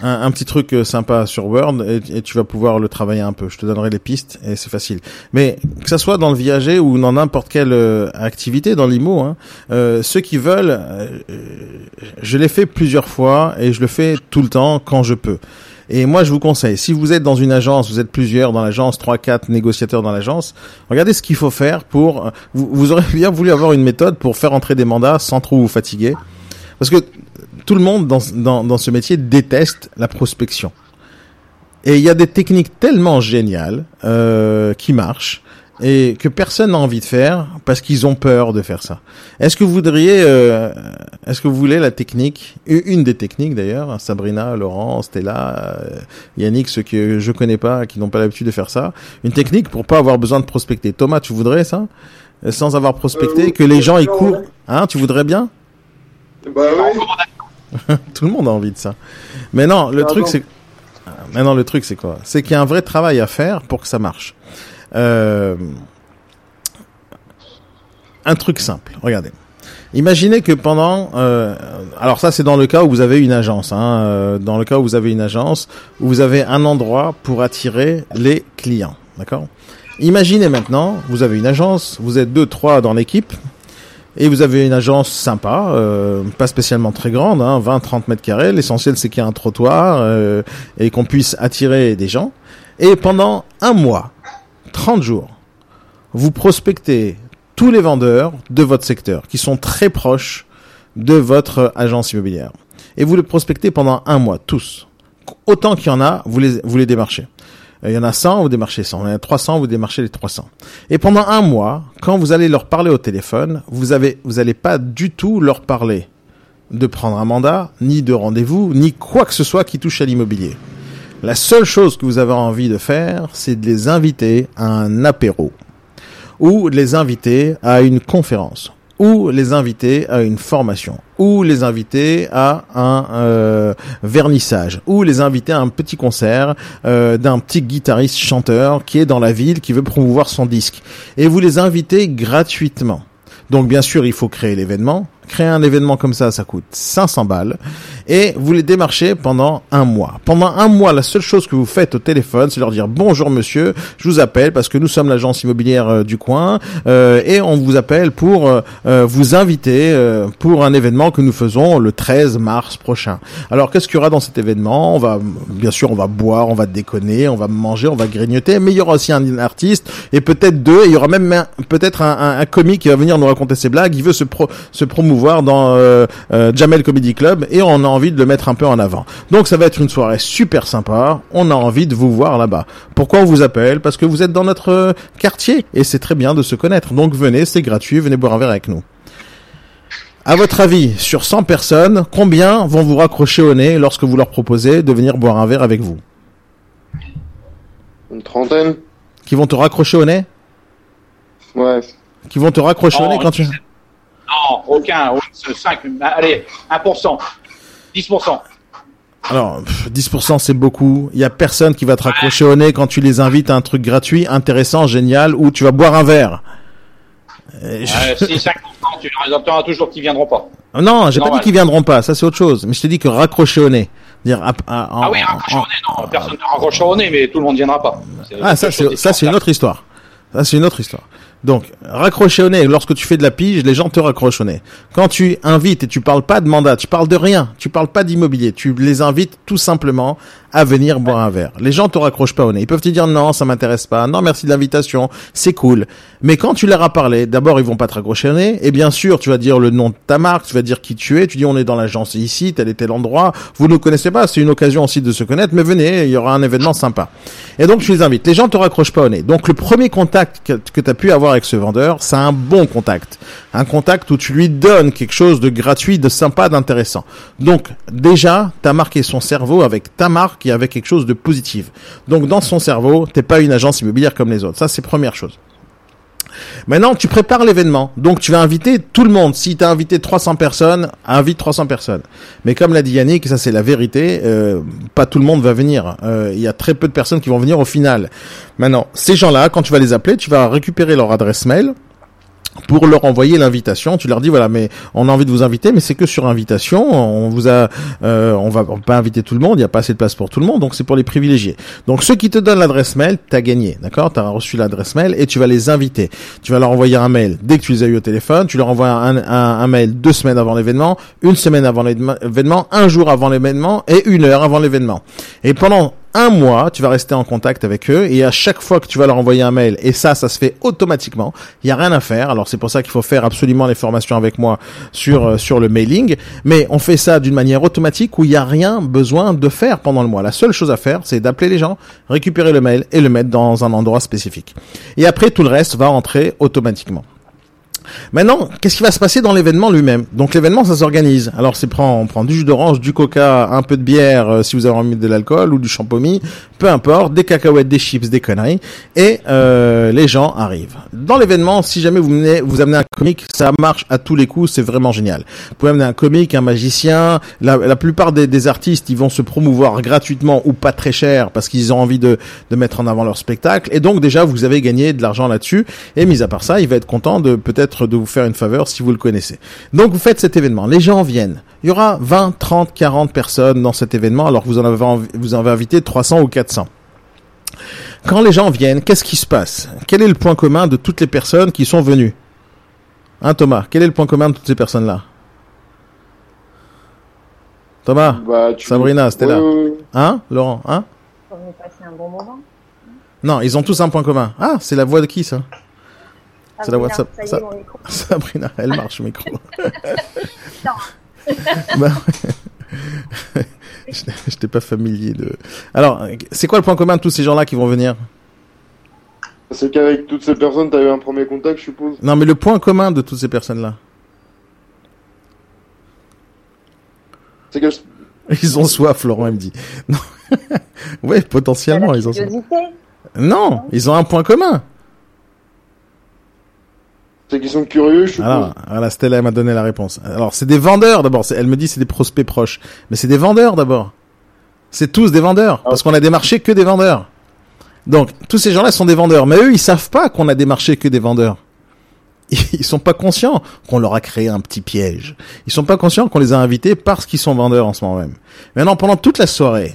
A: un, un petit truc euh, sympa sur Word et, tu vas pouvoir le travailler un peu. Je te donnerai les pistes et c'est facile. Mais que ça soit dans le viager ou dans n'importe quelle euh, activité dans l'IMO, hein, euh, ceux qui veulent, euh, je l'ai fait plusieurs fois et je le fais tout le temps quand je peux. Et moi, je vous conseille, si vous êtes dans une agence, vous êtes plusieurs dans l'agence, trois, quatre négociateurs dans l'agence, regardez ce qu'il faut faire pour. Vous, vous aurez [LAUGHS] bien voulu avoir une méthode pour faire entrer des mandats sans trop vous fatiguer, parce que tout le monde dans, dans, dans ce métier déteste la prospection. Et il y a des techniques tellement géniales euh, qui marchent et que personne n'a envie de faire parce qu'ils ont peur de faire ça. Est-ce que vous voudriez, euh, est-ce que vous voulez la technique, une des techniques d'ailleurs, Sabrina, Laurent, Stella, euh, Yannick, ceux que je connais pas, qui n'ont pas l'habitude de faire ça, une technique pour pas avoir besoin de prospecter. Thomas, tu voudrais ça? Sans avoir prospecté,
C: Euh, oui,
A: que les gens
C: non,
A: courent,
C: ouais.
A: hein Tu voudrais bien?
C: Bah oui. [LAUGHS]
A: Tout le monde a envie de ça. Mais non, le
C: Ah
A: truc
C: bon.
A: c'est Maintenant, le truc c'est quoi? C'est qu'il y a un vrai travail à faire pour que ça marche. Euh... Un truc simple. Regardez. Imaginez que pendant, euh, alors ça c'est dans le cas où vous avez une agence, hein, euh, dans le cas où vous avez une agence, où vous avez un endroit pour attirer les clients, d'accord? Imaginez maintenant, vous avez une agence, vous êtes deux, trois dans l'équipe, et vous avez une agence sympa, euh, pas spécialement très grande, hein, 20-30 mètres carrés. L'essentiel c'est qu'il y ait un trottoir euh, et qu'on puisse attirer des gens. Et pendant un mois, 30 jours, vous prospectez tous les vendeurs de votre secteur qui sont très proches de votre agence immobilière. Et vous les prospectez pendant un mois, tous. Autant qu'il y en a, vous les, vous les démarchez. Euh, Il y en a 100, vous démarchez 100. Il y en a 300, vous démarchez les 300. Et pendant un mois, quand vous allez leur parler au téléphone, vous avez, vous allez pas du tout leur parler de prendre un mandat, ni de rendez-vous, ni quoi que ce soit qui touche à l'immobilier. La seule chose que vous avez envie de faire, c'est de les inviter à un apéro, ou de les inviter à une conférence, ou les inviter à une formation, ou les inviter à un euh, vernissage, ou les inviter à un petit concert euh, d'un petit guitariste chanteur qui est dans la ville, qui veut promouvoir son disque. Et vous les invitez gratuitement. Donc bien sûr, il faut créer l'événement. Créer un événement comme ça, ça coûte 500 balles. Et vous les démarchez pendant un mois. Pendant un mois, la seule chose que vous faites au téléphone, c'est leur dire bonjour monsieur, je vous appelle parce que nous sommes l'agence immobilière euh, du coin euh, et on vous appelle pour euh, euh, vous inviter euh, pour un événement que nous faisons le 13 mars prochain. Alors qu'est-ce qu'il y aura dans cet événement? On va bien sûr, on va boire, on va déconner, on va manger, on va grignoter, mais il y aura aussi un artiste et peut-être deux. Et il y aura même peut-être un, un, un comique qui va venir nous raconter ses blagues. Il veut se pro, se promouvoir dans euh, euh, Jamel Comedy Club et on a envie de le mettre un peu en avant. Donc ça va être une soirée super sympa. On a envie de vous voir là-bas. Pourquoi on vous appelle? Parce que vous êtes dans notre euh, quartier et c'est très bien de se connaître. Donc venez, c'est gratuit, venez boire un verre avec nous. À votre avis, sur 100 personnes, combien vont vous raccrocher au nez lorsque vous leur proposez de venir boire un verre avec vous?
C: Une trentaine
A: Qui vont te raccrocher au nez?
C: Ouais.
A: Qui vont te raccrocher au
B: Non,
A: nez quand tu...
B: Non, aucun. 5, allez, 1%. 10%.
A: Alors, pff, 10% c'est beaucoup. Il y a personne qui va te raccrocher au nez quand tu les invites à un truc gratuit, intéressant, génial, où tu vas boire un verre. Euh, je-
B: si 5%, tu en auras toujours qui viendront pas.
A: Non, j'ai pas dit qu'ils viendront pas, ça c'est autre chose. Mais je te dis que raccrocher au nez. Dire, ah, ah,
B: Ah oui, raccrocher
A: en-
B: au nez, non. Personne ne raccroche au nez, mais tout le monde viendra pas.
A: Ah, ça c'est une autre histoire. Ça c'est une autre histoire. Donc, raccrocher au nez, lorsque tu fais de la pige, les gens te raccrochent au nez. Quand tu invites et tu parles pas de mandat, tu parles de rien, tu parles pas d'immobilier, tu les invites tout simplement à venir boire un verre. Les gens te raccrochent pas au nez. Ils peuvent te dire non, ça m'intéresse pas, non merci de l'invitation, c'est cool. Mais quand tu leur as parlé, d'abord ils vont pas te raccrocher au nez, et bien sûr tu vas dire le nom de ta marque, tu vas dire qui tu es, tu dis on est dans l'agence ici, tel et tel endroit, vous ne connaissez pas, c'est une occasion aussi de se connaître, mais venez, il y aura un événement sympa. Et donc tu les invites. Les gens te raccrochent pas au nez. Donc le premier contact que, tu as pu avoir avec ce vendeur, c'est un bon contact. Un contact où tu lui donnes quelque chose de gratuit, de sympa, d'intéressant. Donc déjà, tu as marqué son cerveau avec ta marque et avec quelque chose de positif. Donc dans son cerveau, t'es pas une agence immobilière comme les autres. Ça, c'est première chose. Maintenant, tu prépares l'événement. Donc, tu vas inviter tout le monde. Si tu as invité 300 personnes, invite 300 personnes. Mais comme l'a dit Yannick, ça c'est la vérité, euh, pas tout le monde va venir. Euh, Il y a très peu de personnes qui vont venir au final. Maintenant, ces gens-là, quand tu vas les appeler, tu vas récupérer leur adresse mail pour leur envoyer l'invitation. Tu leur dis voilà, mais on a envie de vous inviter, mais c'est que sur invitation. On vous a, euh, on va pas inviter tout le monde. Il y a pas assez de place pour tout le monde, donc c'est pour les privilégiés. Donc ceux qui te donnent l'adresse mail, t'as gagné, d'accord? T'as reçu l'adresse mail et tu vas les inviter. Tu vas leur envoyer un mail dès que tu les as eu au téléphone. Tu leur envoies un, un, un mail deux semaines avant l'événement, une semaine avant l'événement, un jour avant l'événement et une heure avant l'événement. Et pendant un mois, tu vas rester en contact avec eux et à chaque fois que tu vas leur envoyer un mail, et ça, ça se fait automatiquement, il y a rien à faire. Alors c'est pour ça qu'il faut faire absolument les formations avec moi sur euh, sur le mailing, mais on fait ça d'une manière automatique où il y a rien besoin de faire pendant le mois. La seule chose à faire, c'est d'appeler les gens, récupérer le mail et le mettre dans un endroit spécifique. Et après tout le reste va entrer automatiquement. Maintenant, qu'est-ce qui va se passer dans l'événement lui-même Donc l'événement, ça s'organise. Alors c'est prend, on prend du jus d'orange, du coca, un peu de bière euh, si vous avez envie de l'alcool ou du champomis, peu importe, des cacahuètes, des chips, des conneries, et euh, les gens arrivent. Dans l'événement, si jamais vous menez, vous amenez un comique, ça marche à tous les coups, c'est vraiment génial. Vous pouvez amener un comique, un magicien. La, la plupart des, des artistes, ils vont se promouvoir gratuitement ou pas très cher parce qu'ils ont envie de, de mettre en avant leur spectacle. Et donc déjà, vous avez gagné de l'argent là-dessus. Et mis à part ça, il va être content de peut-être de vous faire une faveur si vous le connaissez. Donc vous faites cet événement. Les gens viennent. Il y aura 20, 30, 40 personnes dans cet événement alors que vous en avez, envi- vous en avez invité 300 ou 400. Quand les gens viennent, qu'est-ce qui se passe? Quel est le point commun de toutes les personnes qui sont venues? Hein Thomas? Quel est le point commun de toutes ces personnes-là? Thomas?
C: Bah, tu...
A: Sabrina, c'était là. Hein Laurent? Hein?
D: Un bon moment.
A: Non, ils ont tous un point commun. Ah, c'est la voix de qui ça? C'est la
D: mon micro. [LAUGHS]
A: Sabrina, elle marche le micro. [LAUGHS] [LAUGHS]
D: Non. [LAUGHS]
A: Bah. [LAUGHS] Je n'étais pas familier de. Alors, c'est quoi le point commun de tous ces gens-là qui vont venir?
C: C'est qu'avec toutes ces personnes, t'as eu un premier contact, je suppose?
A: Non, mais le point commun de toutes ces personnes-là.
C: C'est que je-
A: Ils ont soif, Laurent, il me dit. Non. [LAUGHS] ouais, potentiellement, ils ont soif. Non, ils ont un point commun.
C: Qu'ils sont curieux, je.
A: Alors, voilà, Stella m'a donné la réponse. Alors, c'est des vendeurs d'abord. Elle me dit c'est des prospects proches, mais c'est des vendeurs d'abord. C'est tous des vendeurs, parce qu'on a démarché que des vendeurs. Donc, tous ces gens-là sont des vendeurs, mais eux, ils savent pas qu'on a démarché que des vendeurs. [LAUGHS] Ils sont pas conscients qu'on leur a créé un petit piège. Ils sont pas conscients qu'on les a invités parce qu'ils sont vendeurs en ce moment même. Maintenant, pendant toute la soirée,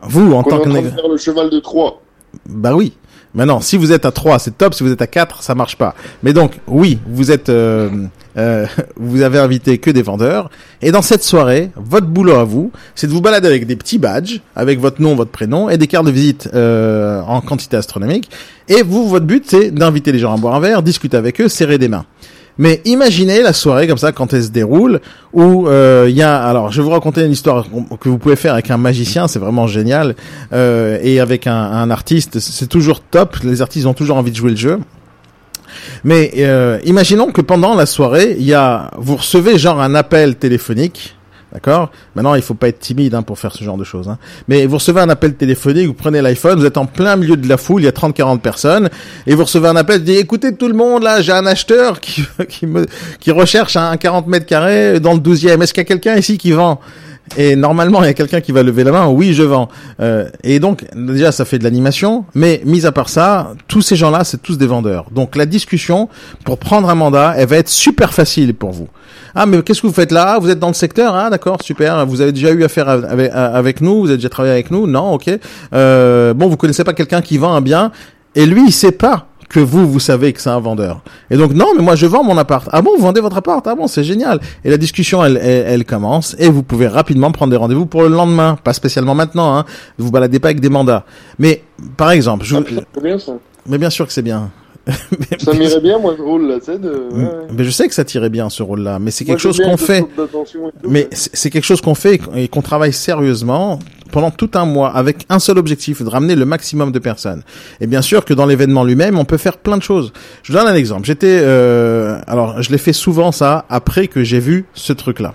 A: vous, en
C: Qu'on est
A: tant
C: en
A: que
C: train de
A: nég-
C: faire le cheval de Troie.
A: bah oui. Maintenant, si vous êtes à 3, c'est top. Si vous êtes à 4, ça marche pas. Mais donc, oui, vous êtes, euh, euh, vous avez invité que des vendeurs. Et dans cette soirée, votre boulot à vous, c'est de vous balader avec des petits badges, avec votre nom, votre prénom et des cartes de visite euh, en quantité astronomique. Et vous, votre but, c'est d'inviter les gens à boire un verre, discuter avec eux, serrer des mains. Mais imaginez la soirée comme ça quand elle se déroule où euh, il y a alors je vais vous raconter une histoire que vous pouvez faire avec un magicien c'est vraiment génial euh, et avec un, artiste c'est toujours top les artistes ont toujours envie de jouer le jeu. Mais euh, imaginons que pendant la soirée il y a vous recevez genre un appel téléphonique D'accord Maintenant, il faut pas être timide hein, pour faire ce genre de choses. Hein. Mais vous recevez un appel téléphonique, vous prenez l'iPhone, vous êtes en plein milieu de la foule, il y a 30-40 personnes, et vous recevez un appel, vous dites, écoutez tout le monde, là, j'ai un acheteur qui, [LAUGHS] qui, me, qui recherche un 40 mètres carrés dans le 12e. Est-ce qu'il y a quelqu'un ici qui vend? Et normalement, il y a quelqu'un qui va lever la main. Oui, je vends. Euh, et donc, déjà, ça fait de l'animation. Mais mis à part ça, tous ces gens-là, c'est tous des vendeurs. Donc, la discussion pour prendre un mandat, elle va être super facile pour vous. Ah, mais qu'est-ce que vous faites là? Vous êtes dans le secteur? Ah, d'accord, super. Vous avez déjà eu affaire avec, avec nous? Vous avez déjà travaillé avec nous? Non, ok. Euh, bon, vous connaissez pas quelqu'un qui vend un bien et lui, il sait pas que vous, vous savez que c'est un vendeur. Et donc, non, mais moi, je vends mon appart. Ah bon, vous vendez votre appart? Ah bon, c'est génial. Et la discussion, elle, elle, elle commence et vous pouvez rapidement prendre des rendez-vous pour le lendemain. Pas spécialement maintenant, hein. Vous baladez pas avec des mandats. Mais, par exemple, je...
C: Ah, c'est bien ça.
A: mais bien sûr que c'est bien. [LAUGHS]
C: Ça m'irait bien, moi, ce rôle-là, tu sais, de... ouais, ouais.
A: Mais je sais que ça tirait bien ce rôle-là, mais c'est quelque chose qu'on fait. Mais c'est quelque chose qu'on fait et qu'on travaille sérieusement pendant tout un mois avec un seul objectif, de ramener le maximum de personnes. Et bien sûr que dans l'événement lui-même, on peut faire plein de choses. Je vous donne un exemple. J'étais, euh, alors je l'ai fait souvent ça après que j'ai vu ce truc-là.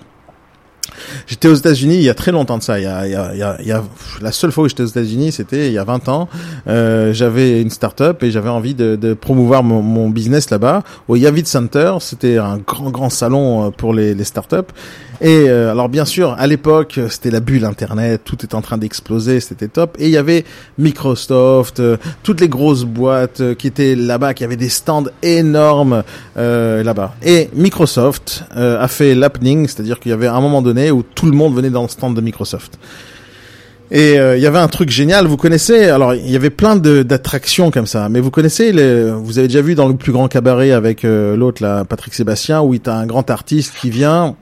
A: J'étais aux États-Unis il y a très longtemps de ça. Il y a, il y a, il y a, la seule fois où j'étais aux États-Unis, c'était il y a 20 ans. Euh, j'avais une start-up et j'avais envie de, de promouvoir mon, mon business là-bas au Yavid Center. C'était un grand grand salon euh, pour les, les start-up. Et euh, alors bien sûr, à l'époque, c'était la bulle Internet, tout était en train d'exploser, c'était top. Et il y avait Microsoft, euh, toutes les grosses boîtes euh, qui étaient là-bas, qui avaient des stands énormes euh, là-bas. Et Microsoft euh, a fait l'happening, c'est-à-dire qu'il y avait un moment donné où tout le monde venait dans le stand de Microsoft. Et euh, il y avait un truc génial, vous connaissez, alors il y avait plein d'attractions comme ça, mais vous connaissez, les, vous avez déjà vu dans le plus grand cabaret avec euh, l'autre là, Patrick Sébastien, où il a un grand artiste qui vient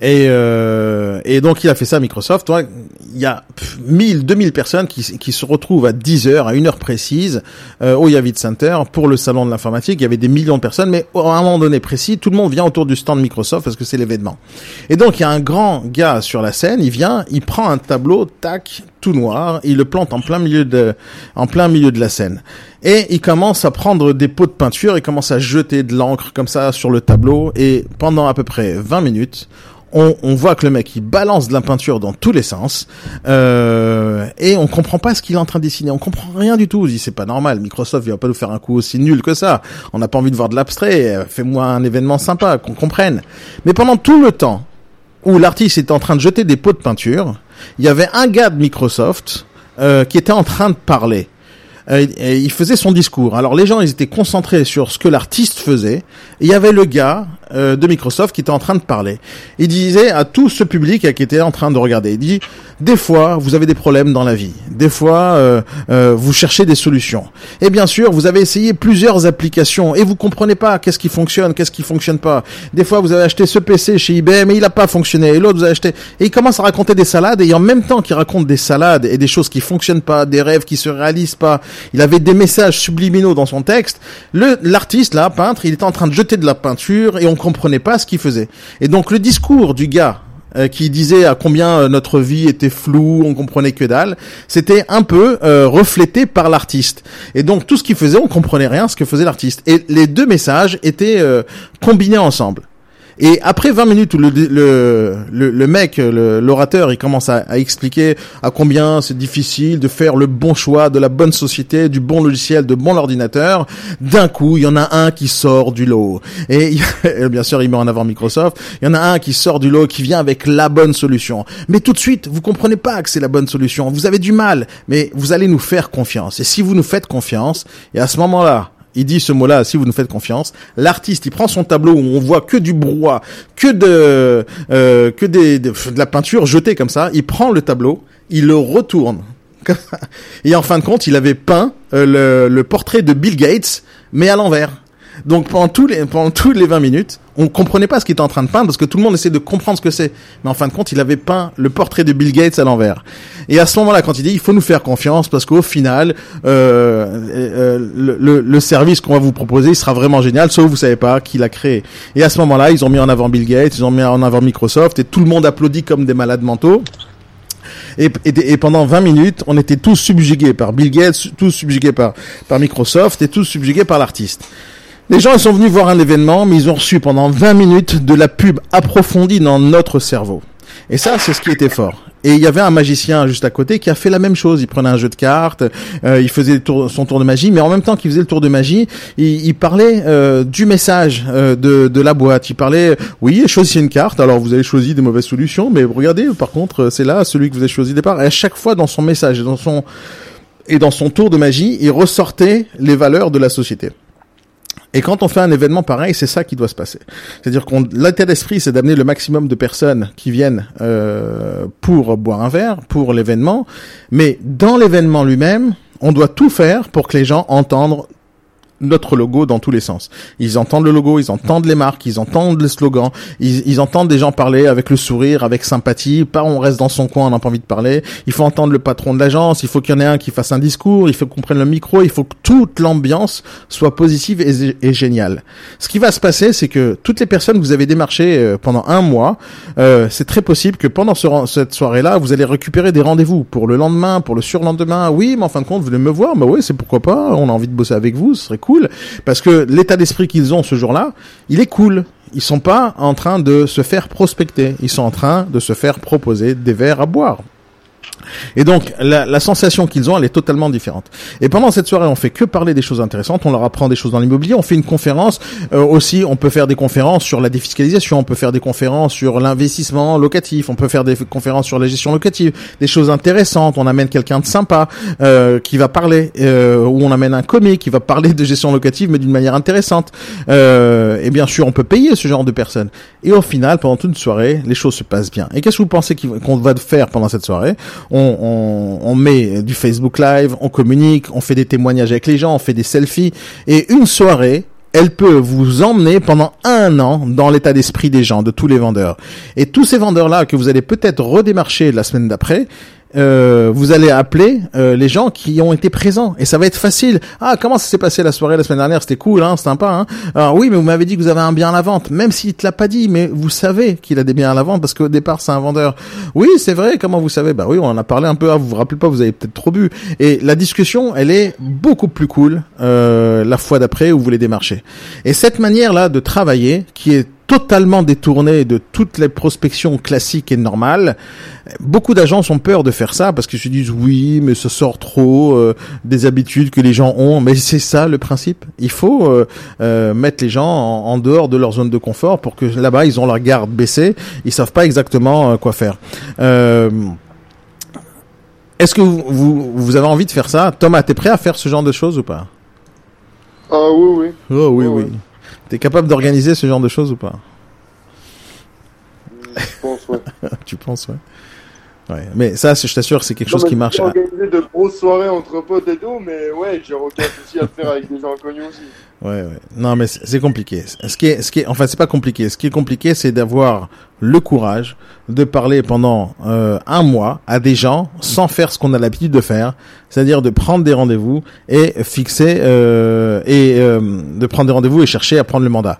A: et, euh, et donc il a fait ça à Microsoft. Ouais, il y a pff, 1000, 2000 personnes qui, se retrouvent à 10 heures, à une heure précise, euh, au Yavid Center pour le salon de l'informatique. Il y avait des millions de personnes, mais à un moment donné précis, tout le monde vient autour du stand Microsoft parce que c'est l'événement. Et donc il y a un grand gars sur la scène, il vient, il prend un tableau, tac, tout noir, il le plante en plein milieu de, en plein milieu de la scène. Et il commence à prendre des pots de peinture, il commence à jeter de l'encre comme ça sur le tableau, et pendant à peu près 20 minutes, on, on voit que le mec il balance de la peinture dans tous les sens euh, et on comprend pas ce qu'il est en train de dessiner. On comprend rien du tout. On dit c'est pas normal. Microsoft il va pas nous faire un coup aussi nul que ça. On n'a pas envie de voir de l'abstrait. Fais-moi un événement sympa qu'on comprenne. Mais pendant tout le temps où l'artiste est en train de jeter des pots de peinture il y avait un gars de Microsoft euh, qui était en train de parler. Euh, et il faisait son discours. Alors les gens, ils étaient concentrés sur ce que l'artiste faisait. Et il y avait le gars euh, de Microsoft qui était en train de parler. Il disait à tout ce public qui était en train de regarder, il dit, des fois, vous avez des problèmes dans la vie. Des fois, euh, euh, vous cherchez des solutions. Et bien sûr, vous avez essayé plusieurs applications et vous comprenez pas qu'est-ce qui fonctionne, qu'est-ce qui fonctionne pas. Des fois, vous avez acheté ce PC chez eBay, mais il n'a pas fonctionné. Et l'autre, vous avez acheté. Et il commence à raconter des salades et en même temps qu'il raconte des salades et des choses qui fonctionnent pas, des rêves qui se réalisent pas, il avait des messages subliminaux dans son texte. L'artiste là, peintre, il était en train de jeter de la peinture et on comprenait pas ce qu'il faisait. Et donc le discours du gars euh, qui disait à combien euh, notre vie était floue, on comprenait que dalle, c'était un peu euh, reflété par l'artiste. Et donc tout ce qu'il faisait, on comprenait rien ce que faisait l'artiste. Et les deux messages étaient combinés ensemble. Et après 20 minutes où le, le, le, le mec, l'orateur, il commence à, à, expliquer à combien c'est difficile de faire le bon choix de la bonne société, du bon logiciel, de bon ordinateur, d'un coup, il y en a un qui sort du lot. Et [LAUGHS] bien sûr, il met en avant Microsoft. Il y en a un qui sort du lot, qui vient avec la bonne solution. Mais tout de suite, vous comprenez pas que c'est la bonne solution. Vous avez du mal, mais vous allez nous faire confiance. Et si vous nous faites confiance, et à ce moment-là, il dit ce mot-là, si vous nous faites confiance. L'artiste, il prend son tableau où on voit que du brouhaha, que de, euh, que des, de, la peinture jetée comme ça. Il prend le tableau, il le retourne. [LAUGHS] Et en fin de compte, il avait peint euh, le, le portrait de Bill Gates, mais à l'envers. Donc pendant tous les pendant tous les 20 minutes, on comprenait pas ce qu'il était en train de peindre parce que tout le monde essayait de comprendre ce que c'est. Mais en fin de compte, il avait peint le portrait de Bill Gates à l'envers. Et à ce moment-là, quand il dit il faut nous faire confiance parce qu'au final, euh, euh, le, le, service qu'on va vous proposer, il sera vraiment génial, sauf vous savez pas qui l'a créé. Et à ce moment-là, ils ont mis en avant Bill Gates, ils ont mis en avant Microsoft et tout le monde applaudit comme des malades mentaux. Et, et, et, pendant 20 minutes, on était tous subjugués par Bill Gates, tous subjugués par, par Microsoft et tous subjugués par l'artiste. Les gens sont venus voir un événement, mais ils ont reçu pendant 20 minutes de la pub approfondie dans notre cerveau. Et ça, c'est ce qui était fort. Et il y avait un magicien juste à côté qui a fait la même chose. Il prenait un jeu de cartes, euh, il faisait son tour de magie, mais en même temps qu'il faisait le tour de magie, il, il parlait euh, du message euh, de, de, la boîte. Il parlait, oui, choisissez une carte. Alors vous avez choisi des mauvaises solutions, mais regardez, par contre, c'est là celui que vous avez choisi départ. Et à chaque fois dans son message dans son et dans son tour de magie, il ressortait les valeurs de la société. Et quand on fait un événement pareil, c'est ça qui doit se passer. C'est-à-dire qu'on l'état d'esprit, c'est d'amener le maximum de personnes qui viennent euh, pour boire un verre, pour l'événement. Mais dans l'événement lui-même, on doit tout faire pour que les gens entendent notre logo dans tous les sens. Ils entendent le logo, ils entendent les marques, ils entendent les slogans, ils, ils entendent des gens parler avec le sourire, avec sympathie. Pas on reste dans son coin, on n'a pas envie de parler. Il faut entendre le patron de l'agence, il faut qu'il y en ait un qui fasse un discours, il faut qu'on prenne le micro, il faut que toute l'ambiance soit positive et, et, géniale. Ce qui va se passer, c'est que toutes les personnes que vous avez démarchées euh, pendant un mois, euh, c'est très possible que pendant ce, cette soirée-là, vous allez récupérer des rendez-vous pour le lendemain, pour le surlendemain. Oui, mais en fin de compte, vous venez me voir, mais oui, c'est pourquoi pas. On a envie de bosser avec vous, ce serait cool parce que l'état d'esprit qu'ils ont ce jour-là, il est cool. Ils sont pas en train de se faire prospecter, ils sont en train de se faire proposer des verres à boire. Et donc la, la sensation qu'ils ont, elle est totalement différente. Et pendant cette soirée, on fait que parler des choses intéressantes. On leur apprend des choses dans l'immobilier. On fait une conférence euh, aussi. On peut faire des conférences sur la défiscalisation. On peut faire des conférences sur l'investissement locatif. On peut faire des conférences sur la gestion locative. Des choses intéressantes. On amène quelqu'un de sympa euh, qui va parler. Euh, ou on amène un comique qui va parler de gestion locative, mais d'une manière intéressante. Euh, et bien sûr, on peut payer ce genre de personnes. Et au final, pendant toute une soirée, les choses se passent bien. Et qu'est-ce que vous pensez qu'on va faire pendant cette soirée? On, on, on, met du Facebook Live, on communique, on fait des témoignages avec les gens, on fait des selfies. Et une soirée, elle peut vous emmener pendant un an dans l'état d'esprit des gens, de tous les vendeurs. Et tous ces vendeurs-là que vous allez peut-être redémarcher la semaine d'après, euh, vous allez appeler euh, les gens qui ont été présents et ça va être facile. Ah, comment ça s'est passé la soirée la semaine dernière? C'était cool, hein, sympa. Hein Alors oui, mais vous m'avez dit que vous avez un bien à la vente, même s'il te l'a pas dit, mais vous savez qu'il a des biens à la vente parce qu'au départ c'est un vendeur. Oui, c'est vrai. Comment vous savez? Bah oui, on en a parlé un peu. Ah, vous vous rappelez pas Vous avez peut-être trop bu. Et la discussion, elle est beaucoup plus cool euh, la fois d'après où vous les démarchez. Et cette manière là de travailler, qui est totalement détourné de toutes les prospections classiques et normales. Beaucoup d'agents ont peur de faire ça parce qu'ils se disent oui, mais ça sort trop euh, des habitudes que les gens ont. Mais c'est ça le principe. Il faut euh, euh, mettre les gens en, dehors de leur zone de confort pour que là-bas ils ont leur garde baissée. Ils savent pas exactement quoi faire. Est-ce que vous, vous, vous avez envie de faire ça? Thomas, t'es prêt à faire ce genre de choses ou pas?
C: Ah oui, oui.
A: Oh oui, oui. T'es capable d'organiser ce genre de choses ou pas
C: Je pense, ouais. [LAUGHS]
A: Tu penses, ouais. Ouais, mais ça, je t'assure, c'est quelque
C: Non,
A: chose qui
C: j'ai
A: marche.
C: organisé de grosses soirées entre potes et tout, mais ouais, j'ai aucun souci à le faire avec des gens inconnus aussi.
A: Ouais. Non, mais c'est c'est compliqué. Ce qui est, ce qui est, enfin, c'est pas compliqué. Ce qui est compliqué, c'est d'avoir le courage de parler pendant euh, un mois à des gens sans faire ce qu'on a l'habitude de faire, c'est-à-dire de prendre des rendez-vous et fixer euh, et euh, de prendre des rendez-vous et chercher à prendre le mandat.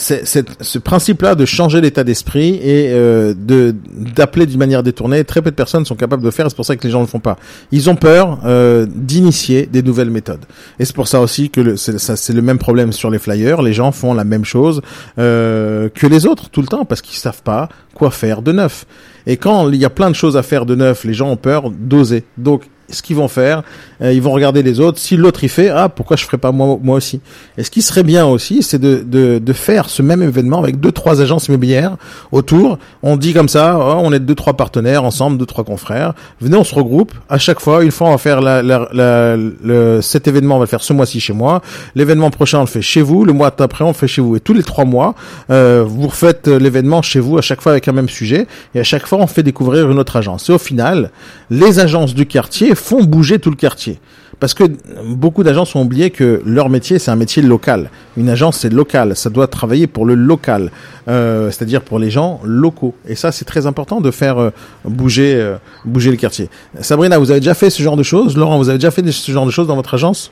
A: C'est, ce principe-là de changer l'état d'esprit et euh, de d'appeler d'une manière détournée, très peu de personnes sont capables de faire. C'est pour ça que les gens ne le font pas. Ils ont peur euh, d'initier des nouvelles méthodes. Et c'est pour ça aussi que le, c'est le même problème sur les flyers. Les gens font la même chose euh, que les autres tout le temps parce qu'ils savent pas quoi faire de neuf. Et quand il y a plein de choses à faire de neuf, les gens ont peur d'oser. Donc, ce qu'ils vont faire, euh, ils vont regarder les autres. Si l'autre il fait, ah pourquoi je ferais pas moi, moi aussi Et ce qui serait bien aussi, c'est de, de, de faire ce même événement avec deux trois agences immobilières autour. On dit comme ça, oh, on est deux trois partenaires ensemble, deux trois confrères. Venez, on se regroupe. À chaque fois, une fois on va faire la, la, la- le, cet événement, on va le faire ce mois-ci chez moi. L'événement prochain, on le fait chez vous. Le mois d'après, on le fait chez vous. Et tous les trois mois, euh, vous refaites euh, l'événement chez vous à chaque fois avec un même sujet. Et à chaque fois, on fait découvrir une autre agence. Et au final, les agences du quartier font bouger tout le quartier. Parce que beaucoup d'agences ont oublié que leur métier, c'est un métier local. Une agence, c'est local. Ça doit travailler pour le local, euh, c'est-à-dire pour les gens locaux. Et ça, c'est très important de faire euh, bouger, euh, bouger le quartier. Sabrina, vous avez déjà fait ce genre de choses? Laurent, vous avez déjà fait ce genre de choses dans votre agence?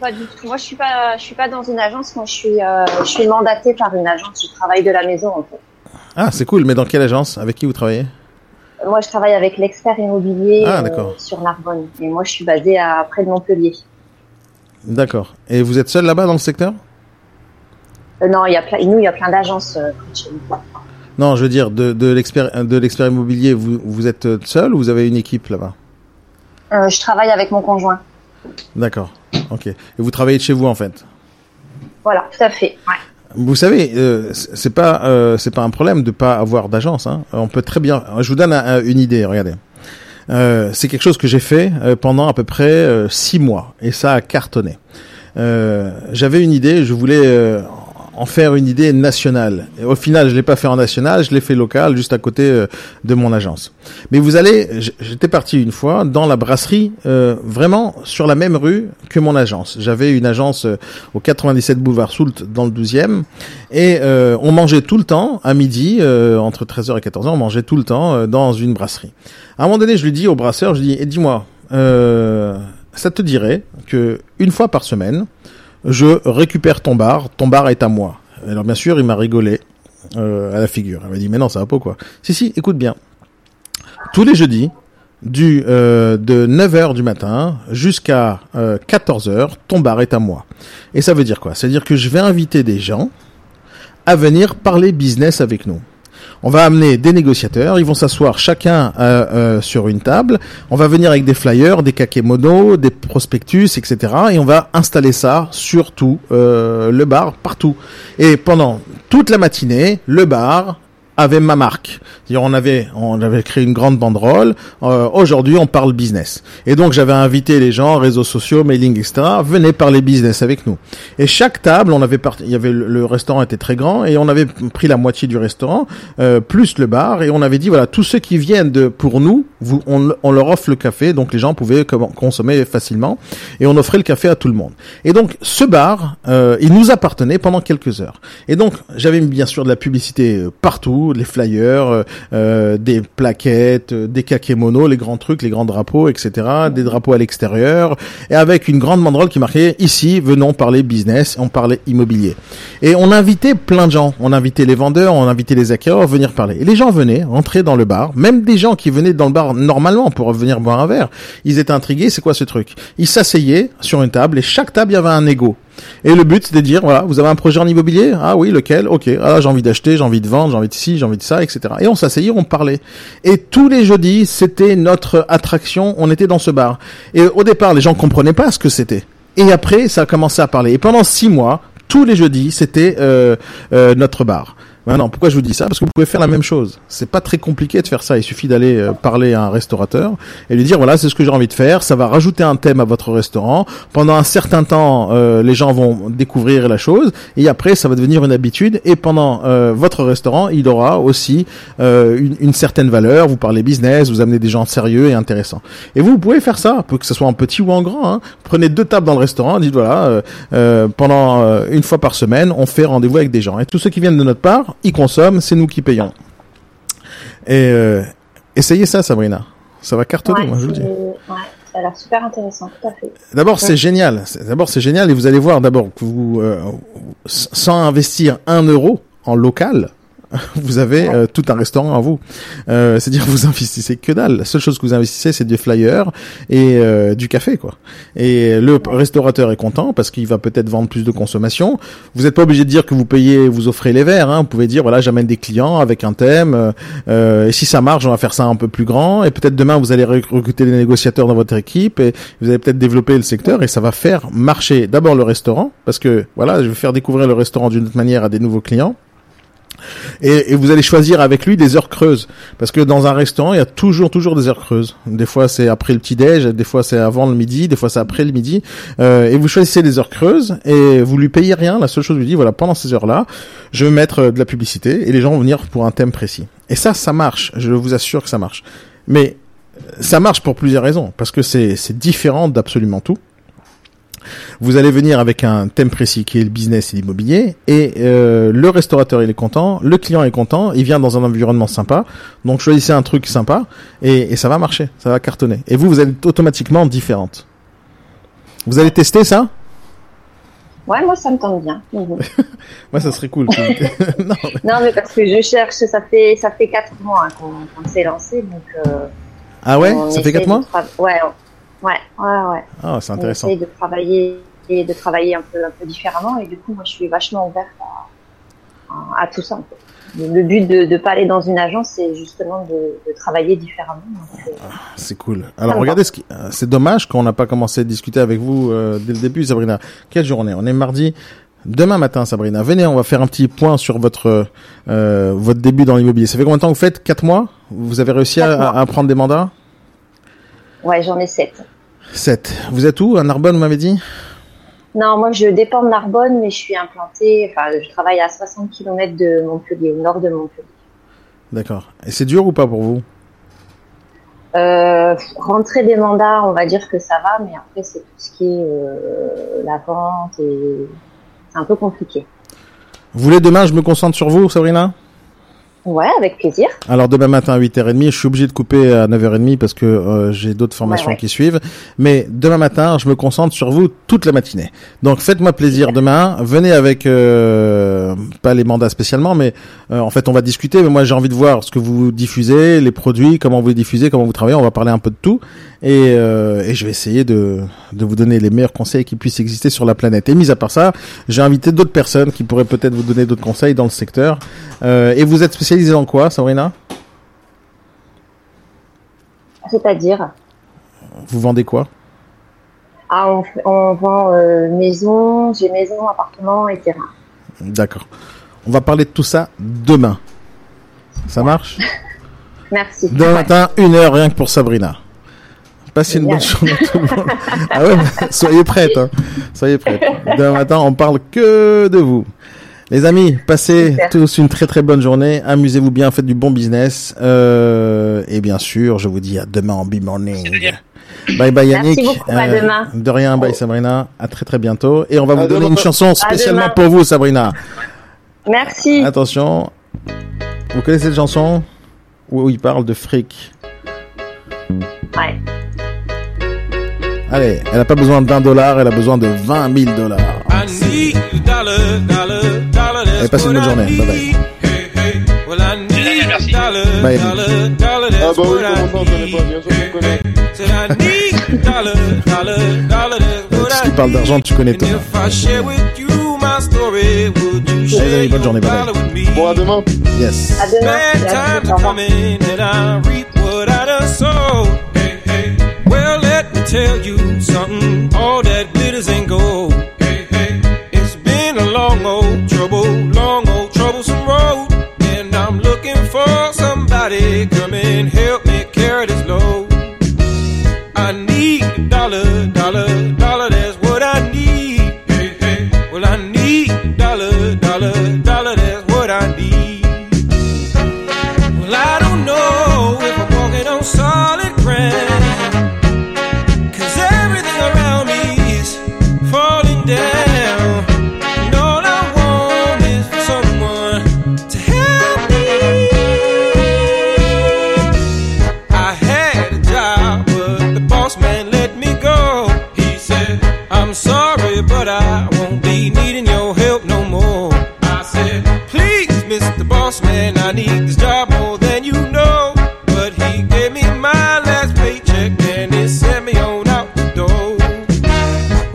D: Pas du tout. Moi, je suis pas, je suis pas dans une agence. Moi, je suis, je suis mandatée par une agence. Je travaille de la maison, en fait.
A: Ah, c'est cool. Mais dans quelle agence? Avec qui vous travaillez?
D: Moi, je travaille avec l'expert immobilier
A: Ah,
D: euh, sur Narbonne. Et moi, je suis basée à près de Montpellier.
A: D'accord. Et vous êtes seul là-bas dans le secteur?
D: Euh, non, il y a plein, nous, il y a plein d'agences euh.
A: Non, je veux dire de, de l'expert de l'expert immobilier. Vous vous êtes seul ou vous avez une équipe là-bas?
D: Euh, je travaille avec mon conjoint.
A: D'accord. Ok. Et vous travaillez de chez vous en fait?
D: Voilà, tout à fait. Ouais.
A: Vous savez, euh, c'est pas euh, c'est pas un problème de pas avoir d'agence. Hein. On peut très bien. Je vous donne un- un- une idée. Regardez. Euh, c'est quelque chose que j'ai fait euh, pendant à peu près euh, six mois et ça a cartonné. Euh, J'avais une idée. Je voulais en faire une idée nationale. Au final, je l'ai pas fait en national. Je l'ai fait local, juste à côté euh, de mon agence. Mais vous allez, j'étais parti une fois dans la brasserie, euh, vraiment sur la même rue que mon agence. J'avais une agence euh, au 97 boulevard Soult dans le 12e et euh, on mangeait tout le temps à midi euh, entre 13h et 14h, on mangeait tout le temps euh, dans une brasserie. À un moment donné, je lui dis au brasseur, je lui dis "Et dis-moi, euh, ça te dirait que une fois par semaine, je récupère ton bar, ton bar est à moi." Alors bien sûr, il m'a rigolé euh, à la figure. Il m'a dit "Mais non, ça va pas quoi." Si si, écoute bien. Tous les jeudis, du euh, de 9h du matin jusqu'à euh, 14h, ton bar est à moi. Et ça veut dire quoi? Ça veut dire que je vais inviter des gens à venir parler business avec nous. On va amener des négociateurs, ils vont s'asseoir chacun euh, euh, sur une table. On va venir avec des flyers, des kakémonos, des prospectus, etc. Et on va installer ça sur tout euh, le bar, partout. Et pendant toute la matinée, le bar avait ma marque. On avait créé une grande banderole. Euh, Aujourd'hui, on parle business. Et donc, j'avais invité les gens, réseaux sociaux, mailing, etc. Venez parler business avec nous. Et chaque table, on avait parti. Il y avait le, restaurant était très grand et on avait pris la moitié du restaurant euh, plus le bar et on avait dit voilà tous ceux qui viennent de pour nous, on, leur offre le café donc les gens pouvaient consommer facilement et on offrait le café à tout le monde. Et donc ce bar, euh, il nous appartenait pendant quelques heures. Et donc j'avais bien sûr de la publicité euh, les flyers, euh, euh, des plaquettes, euh, des kakémonos, les grands trucs, les grands drapeaux, etc. Des drapeaux à l'extérieur et avec une grande banderole qui marquait ici venons parler business, on parlait immobilier. Et on invitait plein de gens. On invitait les vendeurs, on invitait les acquéreurs à venir parler. Et les gens venaient, entraient dans le bar, même des gens qui venaient dans le bar normalement pour venir boire un verre. Ils étaient intrigués, c'est quoi ce truc? Ils s'asseyaient sur une table et chaque table il y avait un égo. Et le but c'était de dire voilà, vous avez un projet en immobilier? Ah oui, lequel? Ok. Ah j'ai envie d'acheter, j'ai envie de vendre, j'ai envie de ci, j'ai envie de ça, etc. Et on s'asseyait, on parlait. Et tous les jeudis, c'était notre attraction. On était dans ce bar. Et au départ, les gens comprenaient pas ce que c'était. Et après, ça a commencé à parler. Et pendant six mois, tous les jeudis, c'était euh, euh, notre bar. Maintenant, pourquoi je vous dis ça? Parce que vous pouvez faire la même chose. C'est pas très compliqué de faire ça. Il suffit d'aller euh, parler à un restaurateur et lui dire voilà, c'est ce que j'ai envie de faire. Ça va rajouter un thème à votre restaurant. Pendant un certain temps, euh, les gens vont découvrir la chose et après, ça va devenir une habitude. Et pendant euh, votre restaurant, il aura aussi une, une, certaine valeur. Vous parlez business, vous amenez des gens sérieux et intéressants. Et vous, vous pouvez faire ça, que ce soit en petit ou en grand. Hein. Prenez deux tables dans le restaurant, dites voilà, pendant une fois par semaine, on fait rendez-vous avec des gens. Et tous ceux qui viennent de notre part, ils consomment, c'est nous qui payons. Et euh, essayez ça, Sabrina. Ça va cartonner, moi je vous dis.
D: Ouais, ça a l'air super intéressant, tout à fait.
A: D'abord, c'est génial. D'abord, c'est génial et vous allez voir d'abord que vous, euh, sans investir un euro en local, [LAUGHS] vous avez euh, tout un restaurant à vous. Euh, C'est-à-dire [LAUGHS] vous investissez que dalle. La seule chose que vous investissez, c'est des flyers et euh, du café, quoi. Et le restaurateur est content parce qu'il va peut-être vendre plus de consommation. Vous n'êtes pas obligé de dire que vous payez, vous offrez les verres. Hein. Vous pouvez dire voilà, j'amène des clients avec un thème. Euh, et si ça marche, on va faire ça un peu plus grand. Et peut-être demain, vous allez recruter des négociateurs dans votre équipe et vous allez peut-être développer le secteur et ça va faire marcher d'abord le restaurant parce que voilà, je vais faire découvrir le restaurant d'une autre manière à des nouveaux clients. Et, et, vous allez choisir avec lui des heures creuses. Parce que dans un restaurant il y a toujours toujours des heures creuses. Des fois c'est après le petit déj des fois c'est avant le midi des fois c'est après le midi. Euh, et vous choisissez des heures creuses et vous lui payez rien. La seule chose lui dit voilà pendant ces heures là je vais mettre euh, de la publicité et les gens vont venir pour un thème précis. Et ça ça marche. Je vous assure que ça marche. Mais ça marche pour plusieurs raisons. Parce que c'est différent d'absolument tout vous allez venir avec un thème précis qui est le business et l'immobilier, et euh, le restaurateur il est content, le client est content, il vient dans un environnement sympa, donc choisissez un truc sympa et, et ça va marcher, ça va cartonner. Et vous, vous êtes automatiquement différente. Vous allez tester ça?
D: Ouais, moi ça me tente bien. [LAUGHS]
A: moi ça serait cool. [LAUGHS]
D: non, mais... non, mais... parce que je cherche, ça fait ça fait quatre mois qu'on s'est lancé, donc. Euh,
A: ah ouais, ça fait quatre mois?
D: Ouais, Ouais, ouais, ouais.
A: Ah, c'est intéressant.
D: On de travailler et de travailler un peu, un peu différemment. Et du coup, moi, je suis vachement ouverte à, à, tout ça. Le but de ne pas aller dans une agence, c'est justement de, de, travailler différemment.
A: Euh, ah, c'est cool. Alors, regardez, ce qui... Euh, c'est dommage qu'on n'a pas commencé à discuter avec vous euh, dès le début, Sabrina. Quelle journée? On est mardi. Demain matin, Sabrina, venez, on va faire un petit point sur votre euh, votre début dans l'immobilier. Ça fait combien de temps que vous faites? Quatre mois? Vous avez réussi à, à, prendre des mandats?
D: Ouais, j'en ai sept.
A: 7. Vous êtes où À Narbonne, vous m'avez dit?
D: Non, moi je dépends de Narbonne, mais je suis implantée, enfin je travaille à 60 km de Montpellier, au nord de Montpellier.
A: D'accord. Et c'est dur ou pas pour vous?
D: Euh, Rentrer des mandats, on va dire que ça va, mais après c'est tout ce qui est euh, la vente et c'est un peu compliqué.
A: Vous voulez demain, je me concentre sur vous, Sabrina?
D: Ouais, avec plaisir.
A: Alors demain matin à 8h30, je suis obligé de couper à 9h30 parce que euh, j'ai d'autres formations qui suivent. Mais demain matin, je me concentre sur vous toute la matinée. Donc faites-moi plaisir demain. Venez avec euh, pas les mandats spécialement, mais euh, en fait on va discuter. Mais moi j'ai envie de voir ce que vous diffusez, les produits, comment vous les diffusez, comment vous travaillez. On va parler un peu de tout et, et je vais essayer de, de vous donner les meilleurs conseils qui puissent exister sur la planète. Et mis à part ça, j'ai invité d'autres personnes qui pourraient peut-être vous donner d'autres conseils dans le secteur. et vous êtes spécialisé spécialisé en quoi, Sabrina?
D: C'est-à-dire?
A: Vous vendez quoi?
D: Ah, on, vend euh, maison, j'ai maison, appartement et terrain.
A: D'accord. On va parler de tout ça demain. Ça marche? [LAUGHS]
D: Merci.
A: Demain matin, une heure rien que pour Sabrina. Passez une bonne journée tout le monde. ah ouais, soyez prêtes. Hein. Soyez prêtes. Demain matin, on parle que de vous. Les amis, passez tous une très très bonne journée. Amusez-vous bien, faites du bon business. Euh, et bien sûr, je vous dis à demain en B-Morning. Bye bye Yannick.
D: Merci beaucoup, à demain.
A: De rien, bye Sabrina. À très très bientôt. Et on va vous donner une chanson spécialement pour vous, Sabrina.
D: Merci.
A: Attention. Vous connaissez cette chanson? Où il parle de fric
D: Ouais.
A: Allez, elle n'a pas besoin d'un dollar, elle a besoin de 20 000 dollars. Allez, passez une bonne journée. Bye bye.
B: Merci.
A: Bye.
C: Ah bah oui, comment ça, on connaît pas, bien sûr qu'on connaît. [LAUGHS]
A: Si tu parles d'argent, tu connais tout. Allez, amis, bonne journée. Bye bye.
C: Bon, à demain.
A: Yes.
D: À demain.
E: tell you something. All that glitters ain't gold. Hey, hey. It's been a long old trouble, long old troublesome road. And I'm looking for somebody come and help me carry this load. I need a dollar, dollar, dollar.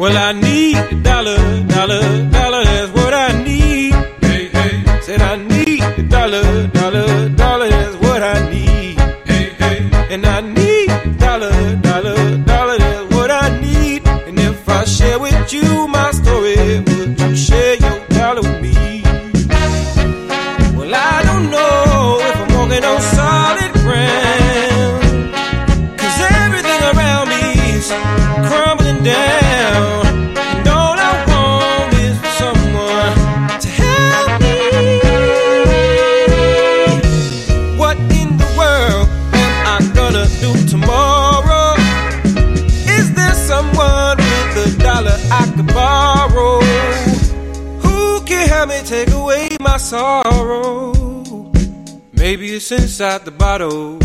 E: Well, I need. it's inside the bottle.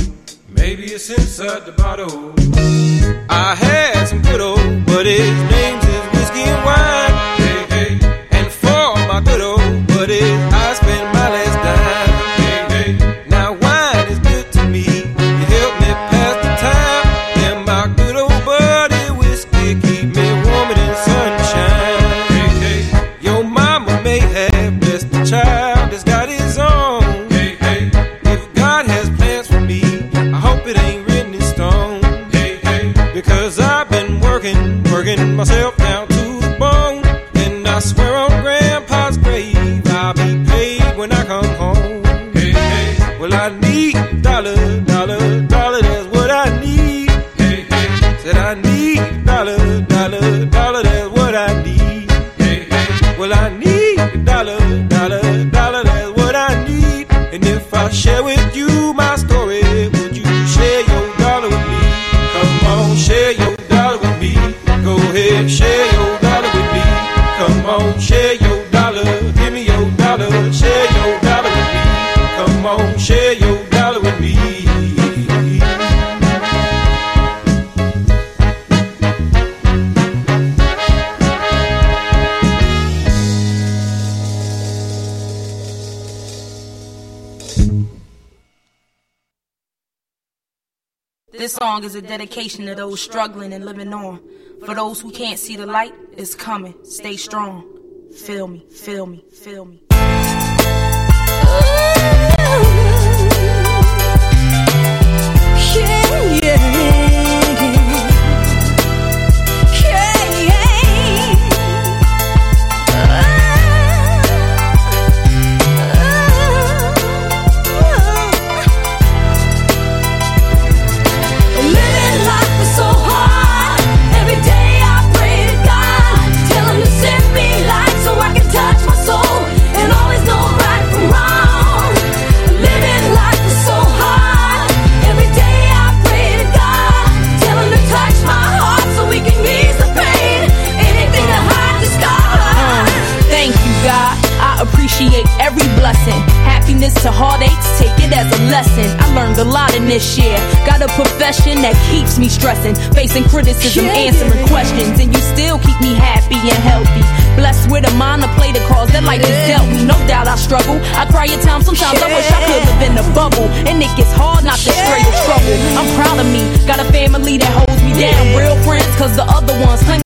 E: Maybe it's inside the bottle. I had some good old, buddies. is a
F: dedication to those struggling and living on. For those who can't see the light, it's coming. Stay strong. Feel me, feel me, feel me. Profession that keeps me stressing, facing criticism, answering questions, and you still keep me happy and healthy. Blessed with a mind to play the cause that life has dealt me. No doubt I struggle. I cry at times. Sometimes I wish I could live in a bubble, and it gets hard not to stray with trouble. I'm proud of me. Got a family that holds me down. Real friends, cause the other ones claim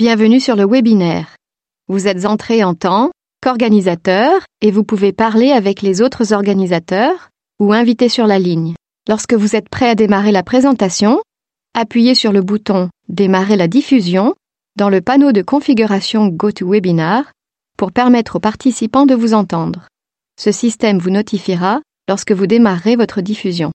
G: Bienvenue sur le webinaire. Vous êtes entré en tant qu'organisateur et vous pouvez parler avec les autres organisateurs ou invités sur la ligne. Lorsque vous êtes prêt à démarrer la présentation, appuyez sur le bouton Démarrer la diffusion dans le panneau de configuration GoToWebinar pour permettre aux participants de vous entendre. Ce système vous notifiera lorsque vous démarrerez votre diffusion.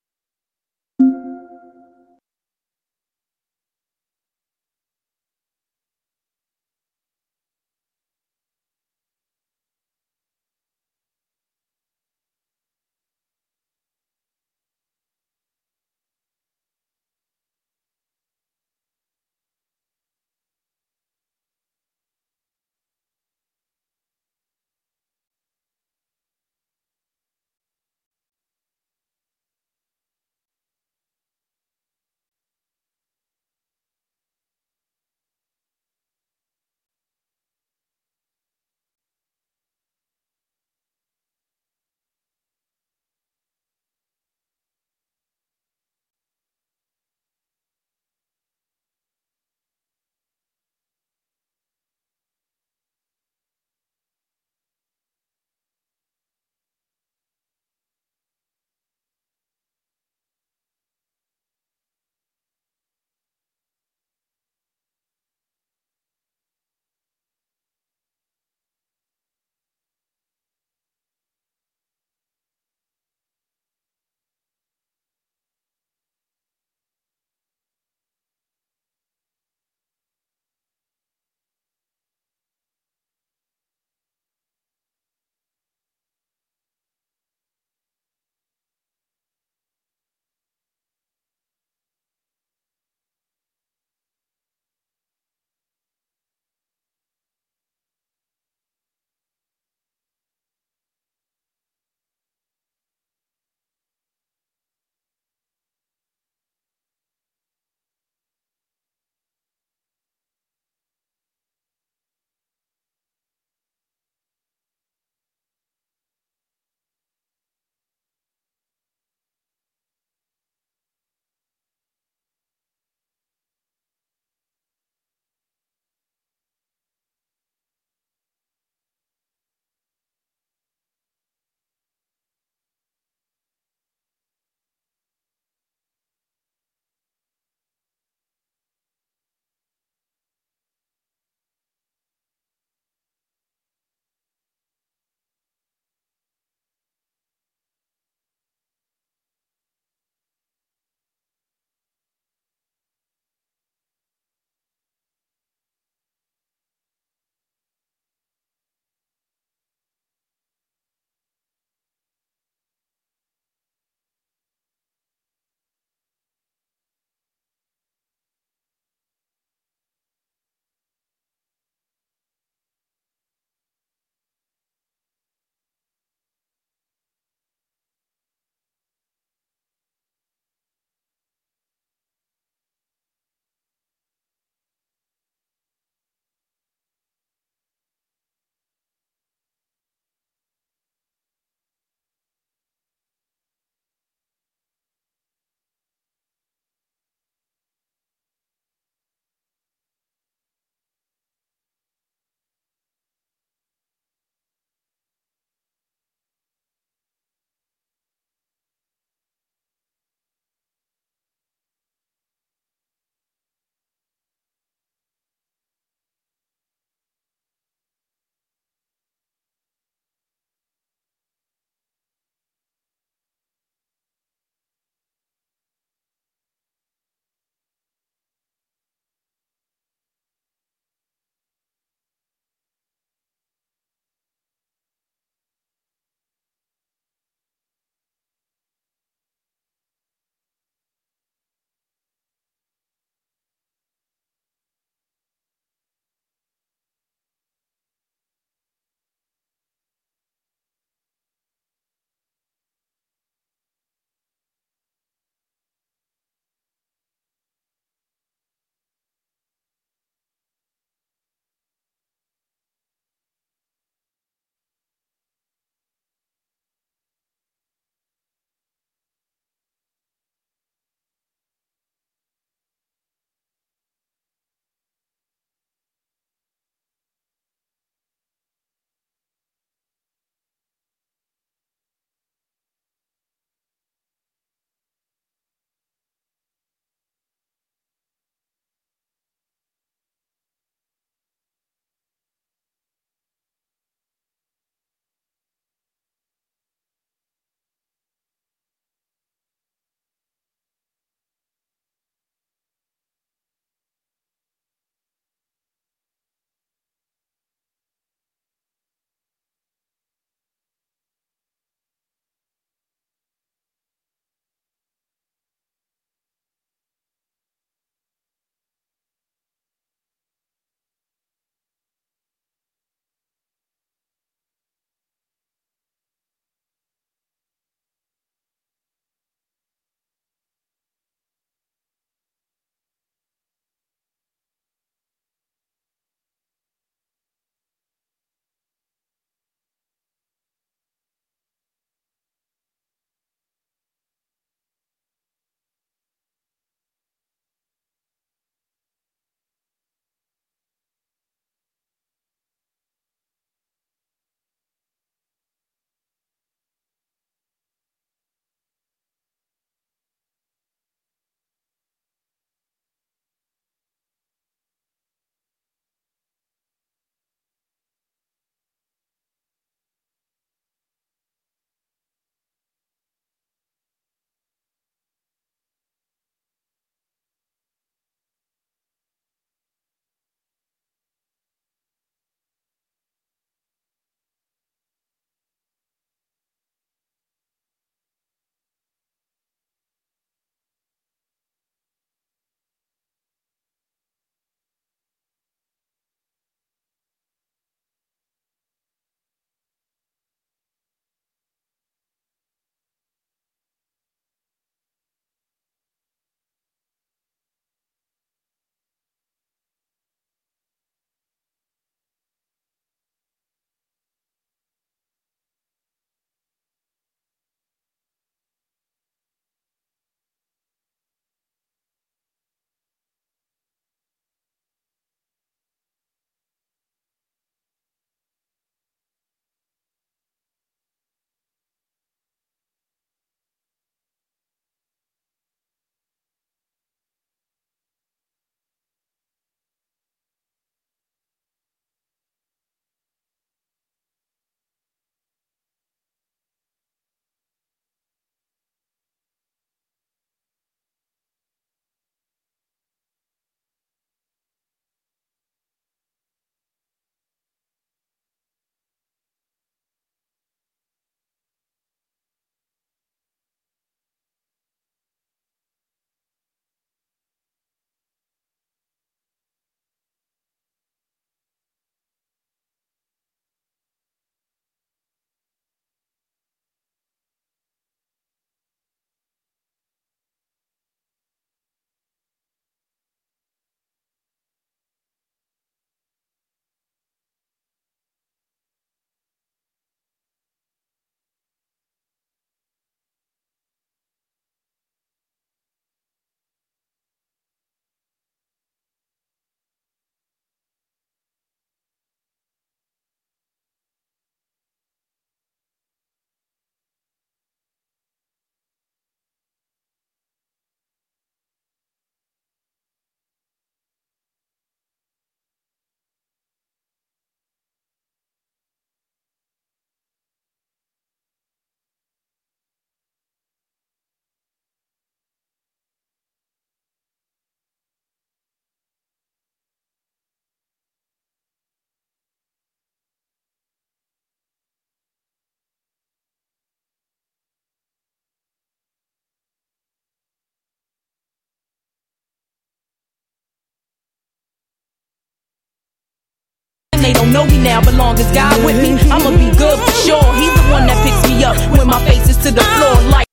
F: Know me now, but long as God with me, I'ma be good for sure. He's the one that picks me up when my face is to the floor. Like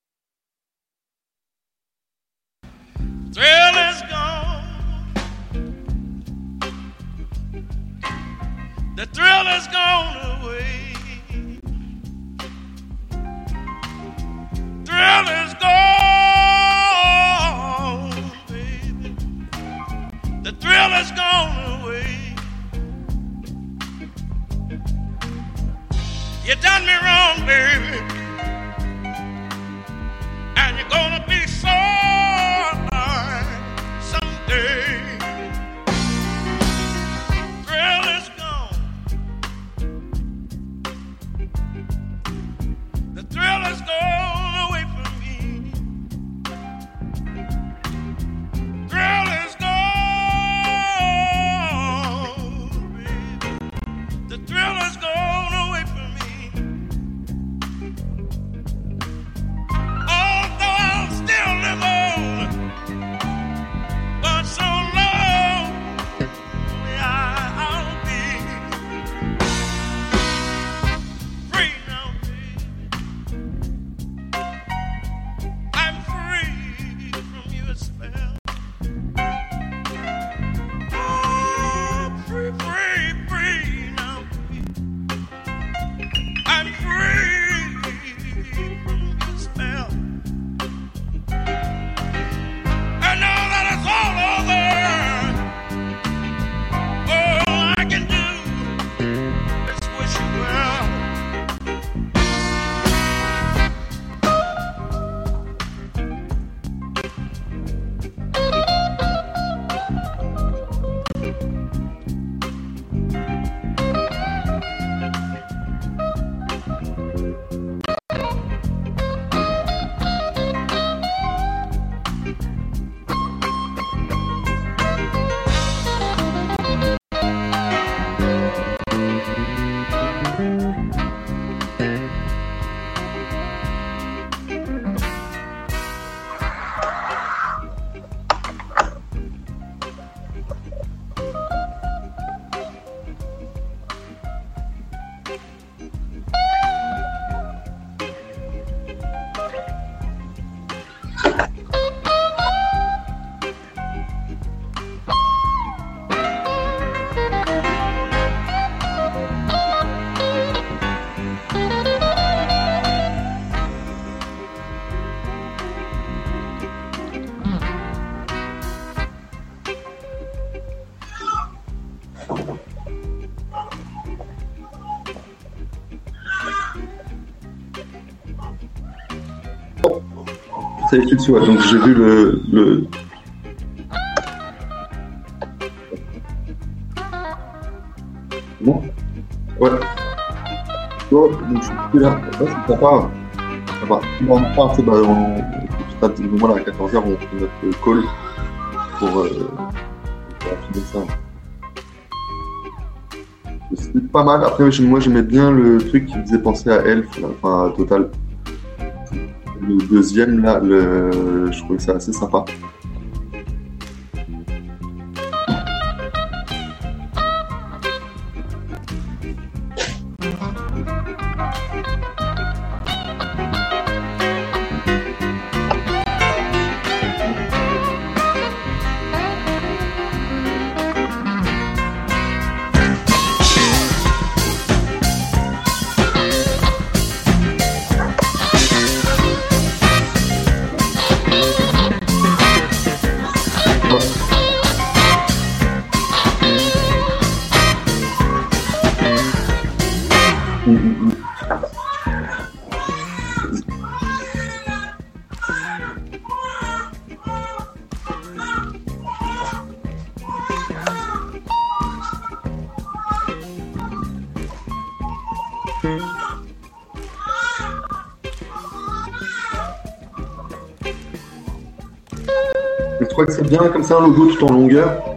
H: Thrill is gone. The thrill is gone away. Thrill is gone, baby. The thrill is gone away. You done me wrong, baby. And you're gonna be sorry someday.
I: Donc j'ai vu le, le... Bon Ouais. Donc je suis plus là. Ouais, c'est sympa. Ça va. On c'est bah, on... voilà, à 14h, on fait notre call pour, euh, pour ça. C'était pas mal. Après, moi, j'aimais bien le truc qui me faisait penser à Elf, là, enfin, à Total. Le deuxième, là, le... je trouvais ça assez sympa. Comme ça un logo tout en longueur.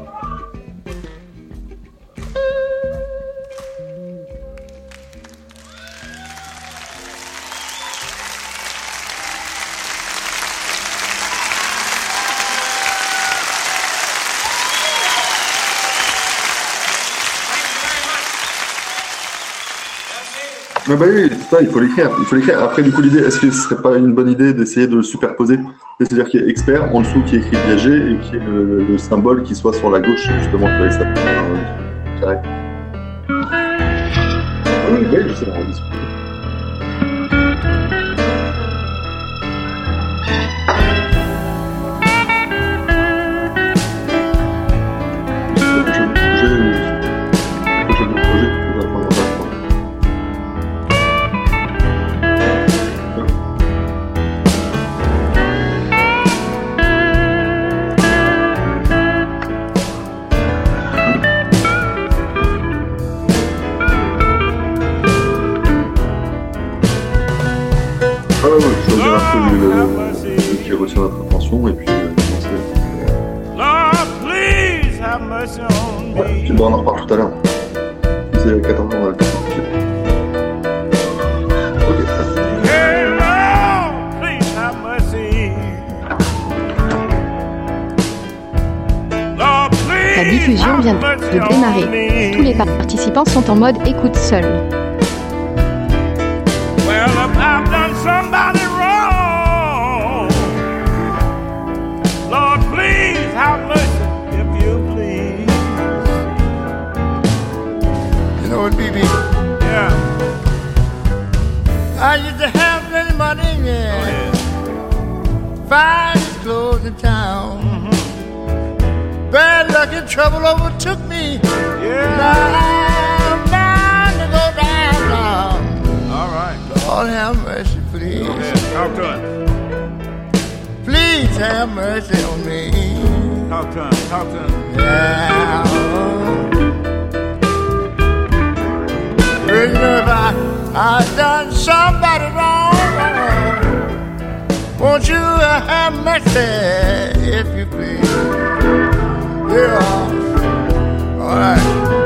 I: Bah oui, il faut l'écrire. Il faut l'écrire. Après, du coup, l'idée, est-ce que ce serait pas une bonne idée d'essayer de le superposer? C'est-à-dire qu'il y ait expert, en dessous qui est écrit viager, et qu'il y ait le, le symbole qui soit sur la gauche, justement, avec ça. euh. Ah oui, oui, bon, on en reparle tout à l'heure. C'est 14 ans, le Ok, ça.
E: Hey, Lord, please have mercy. Lord, please
G: La diffusion vient de démarrer. Tous les participants sont en mode écoute seul.
J: Clothes in town. Bad luck and trouble overtook me.
E: Yeah.
J: I'm bound to go down.
E: All right.
J: Lord have mercy, please.
E: Yeah, talk to him.
J: Please have mercy on me.
E: Talk to him. Talk to him.
J: Yeah. Know, if I, I done somebody won't you have mercy if you please? Yeah. All right.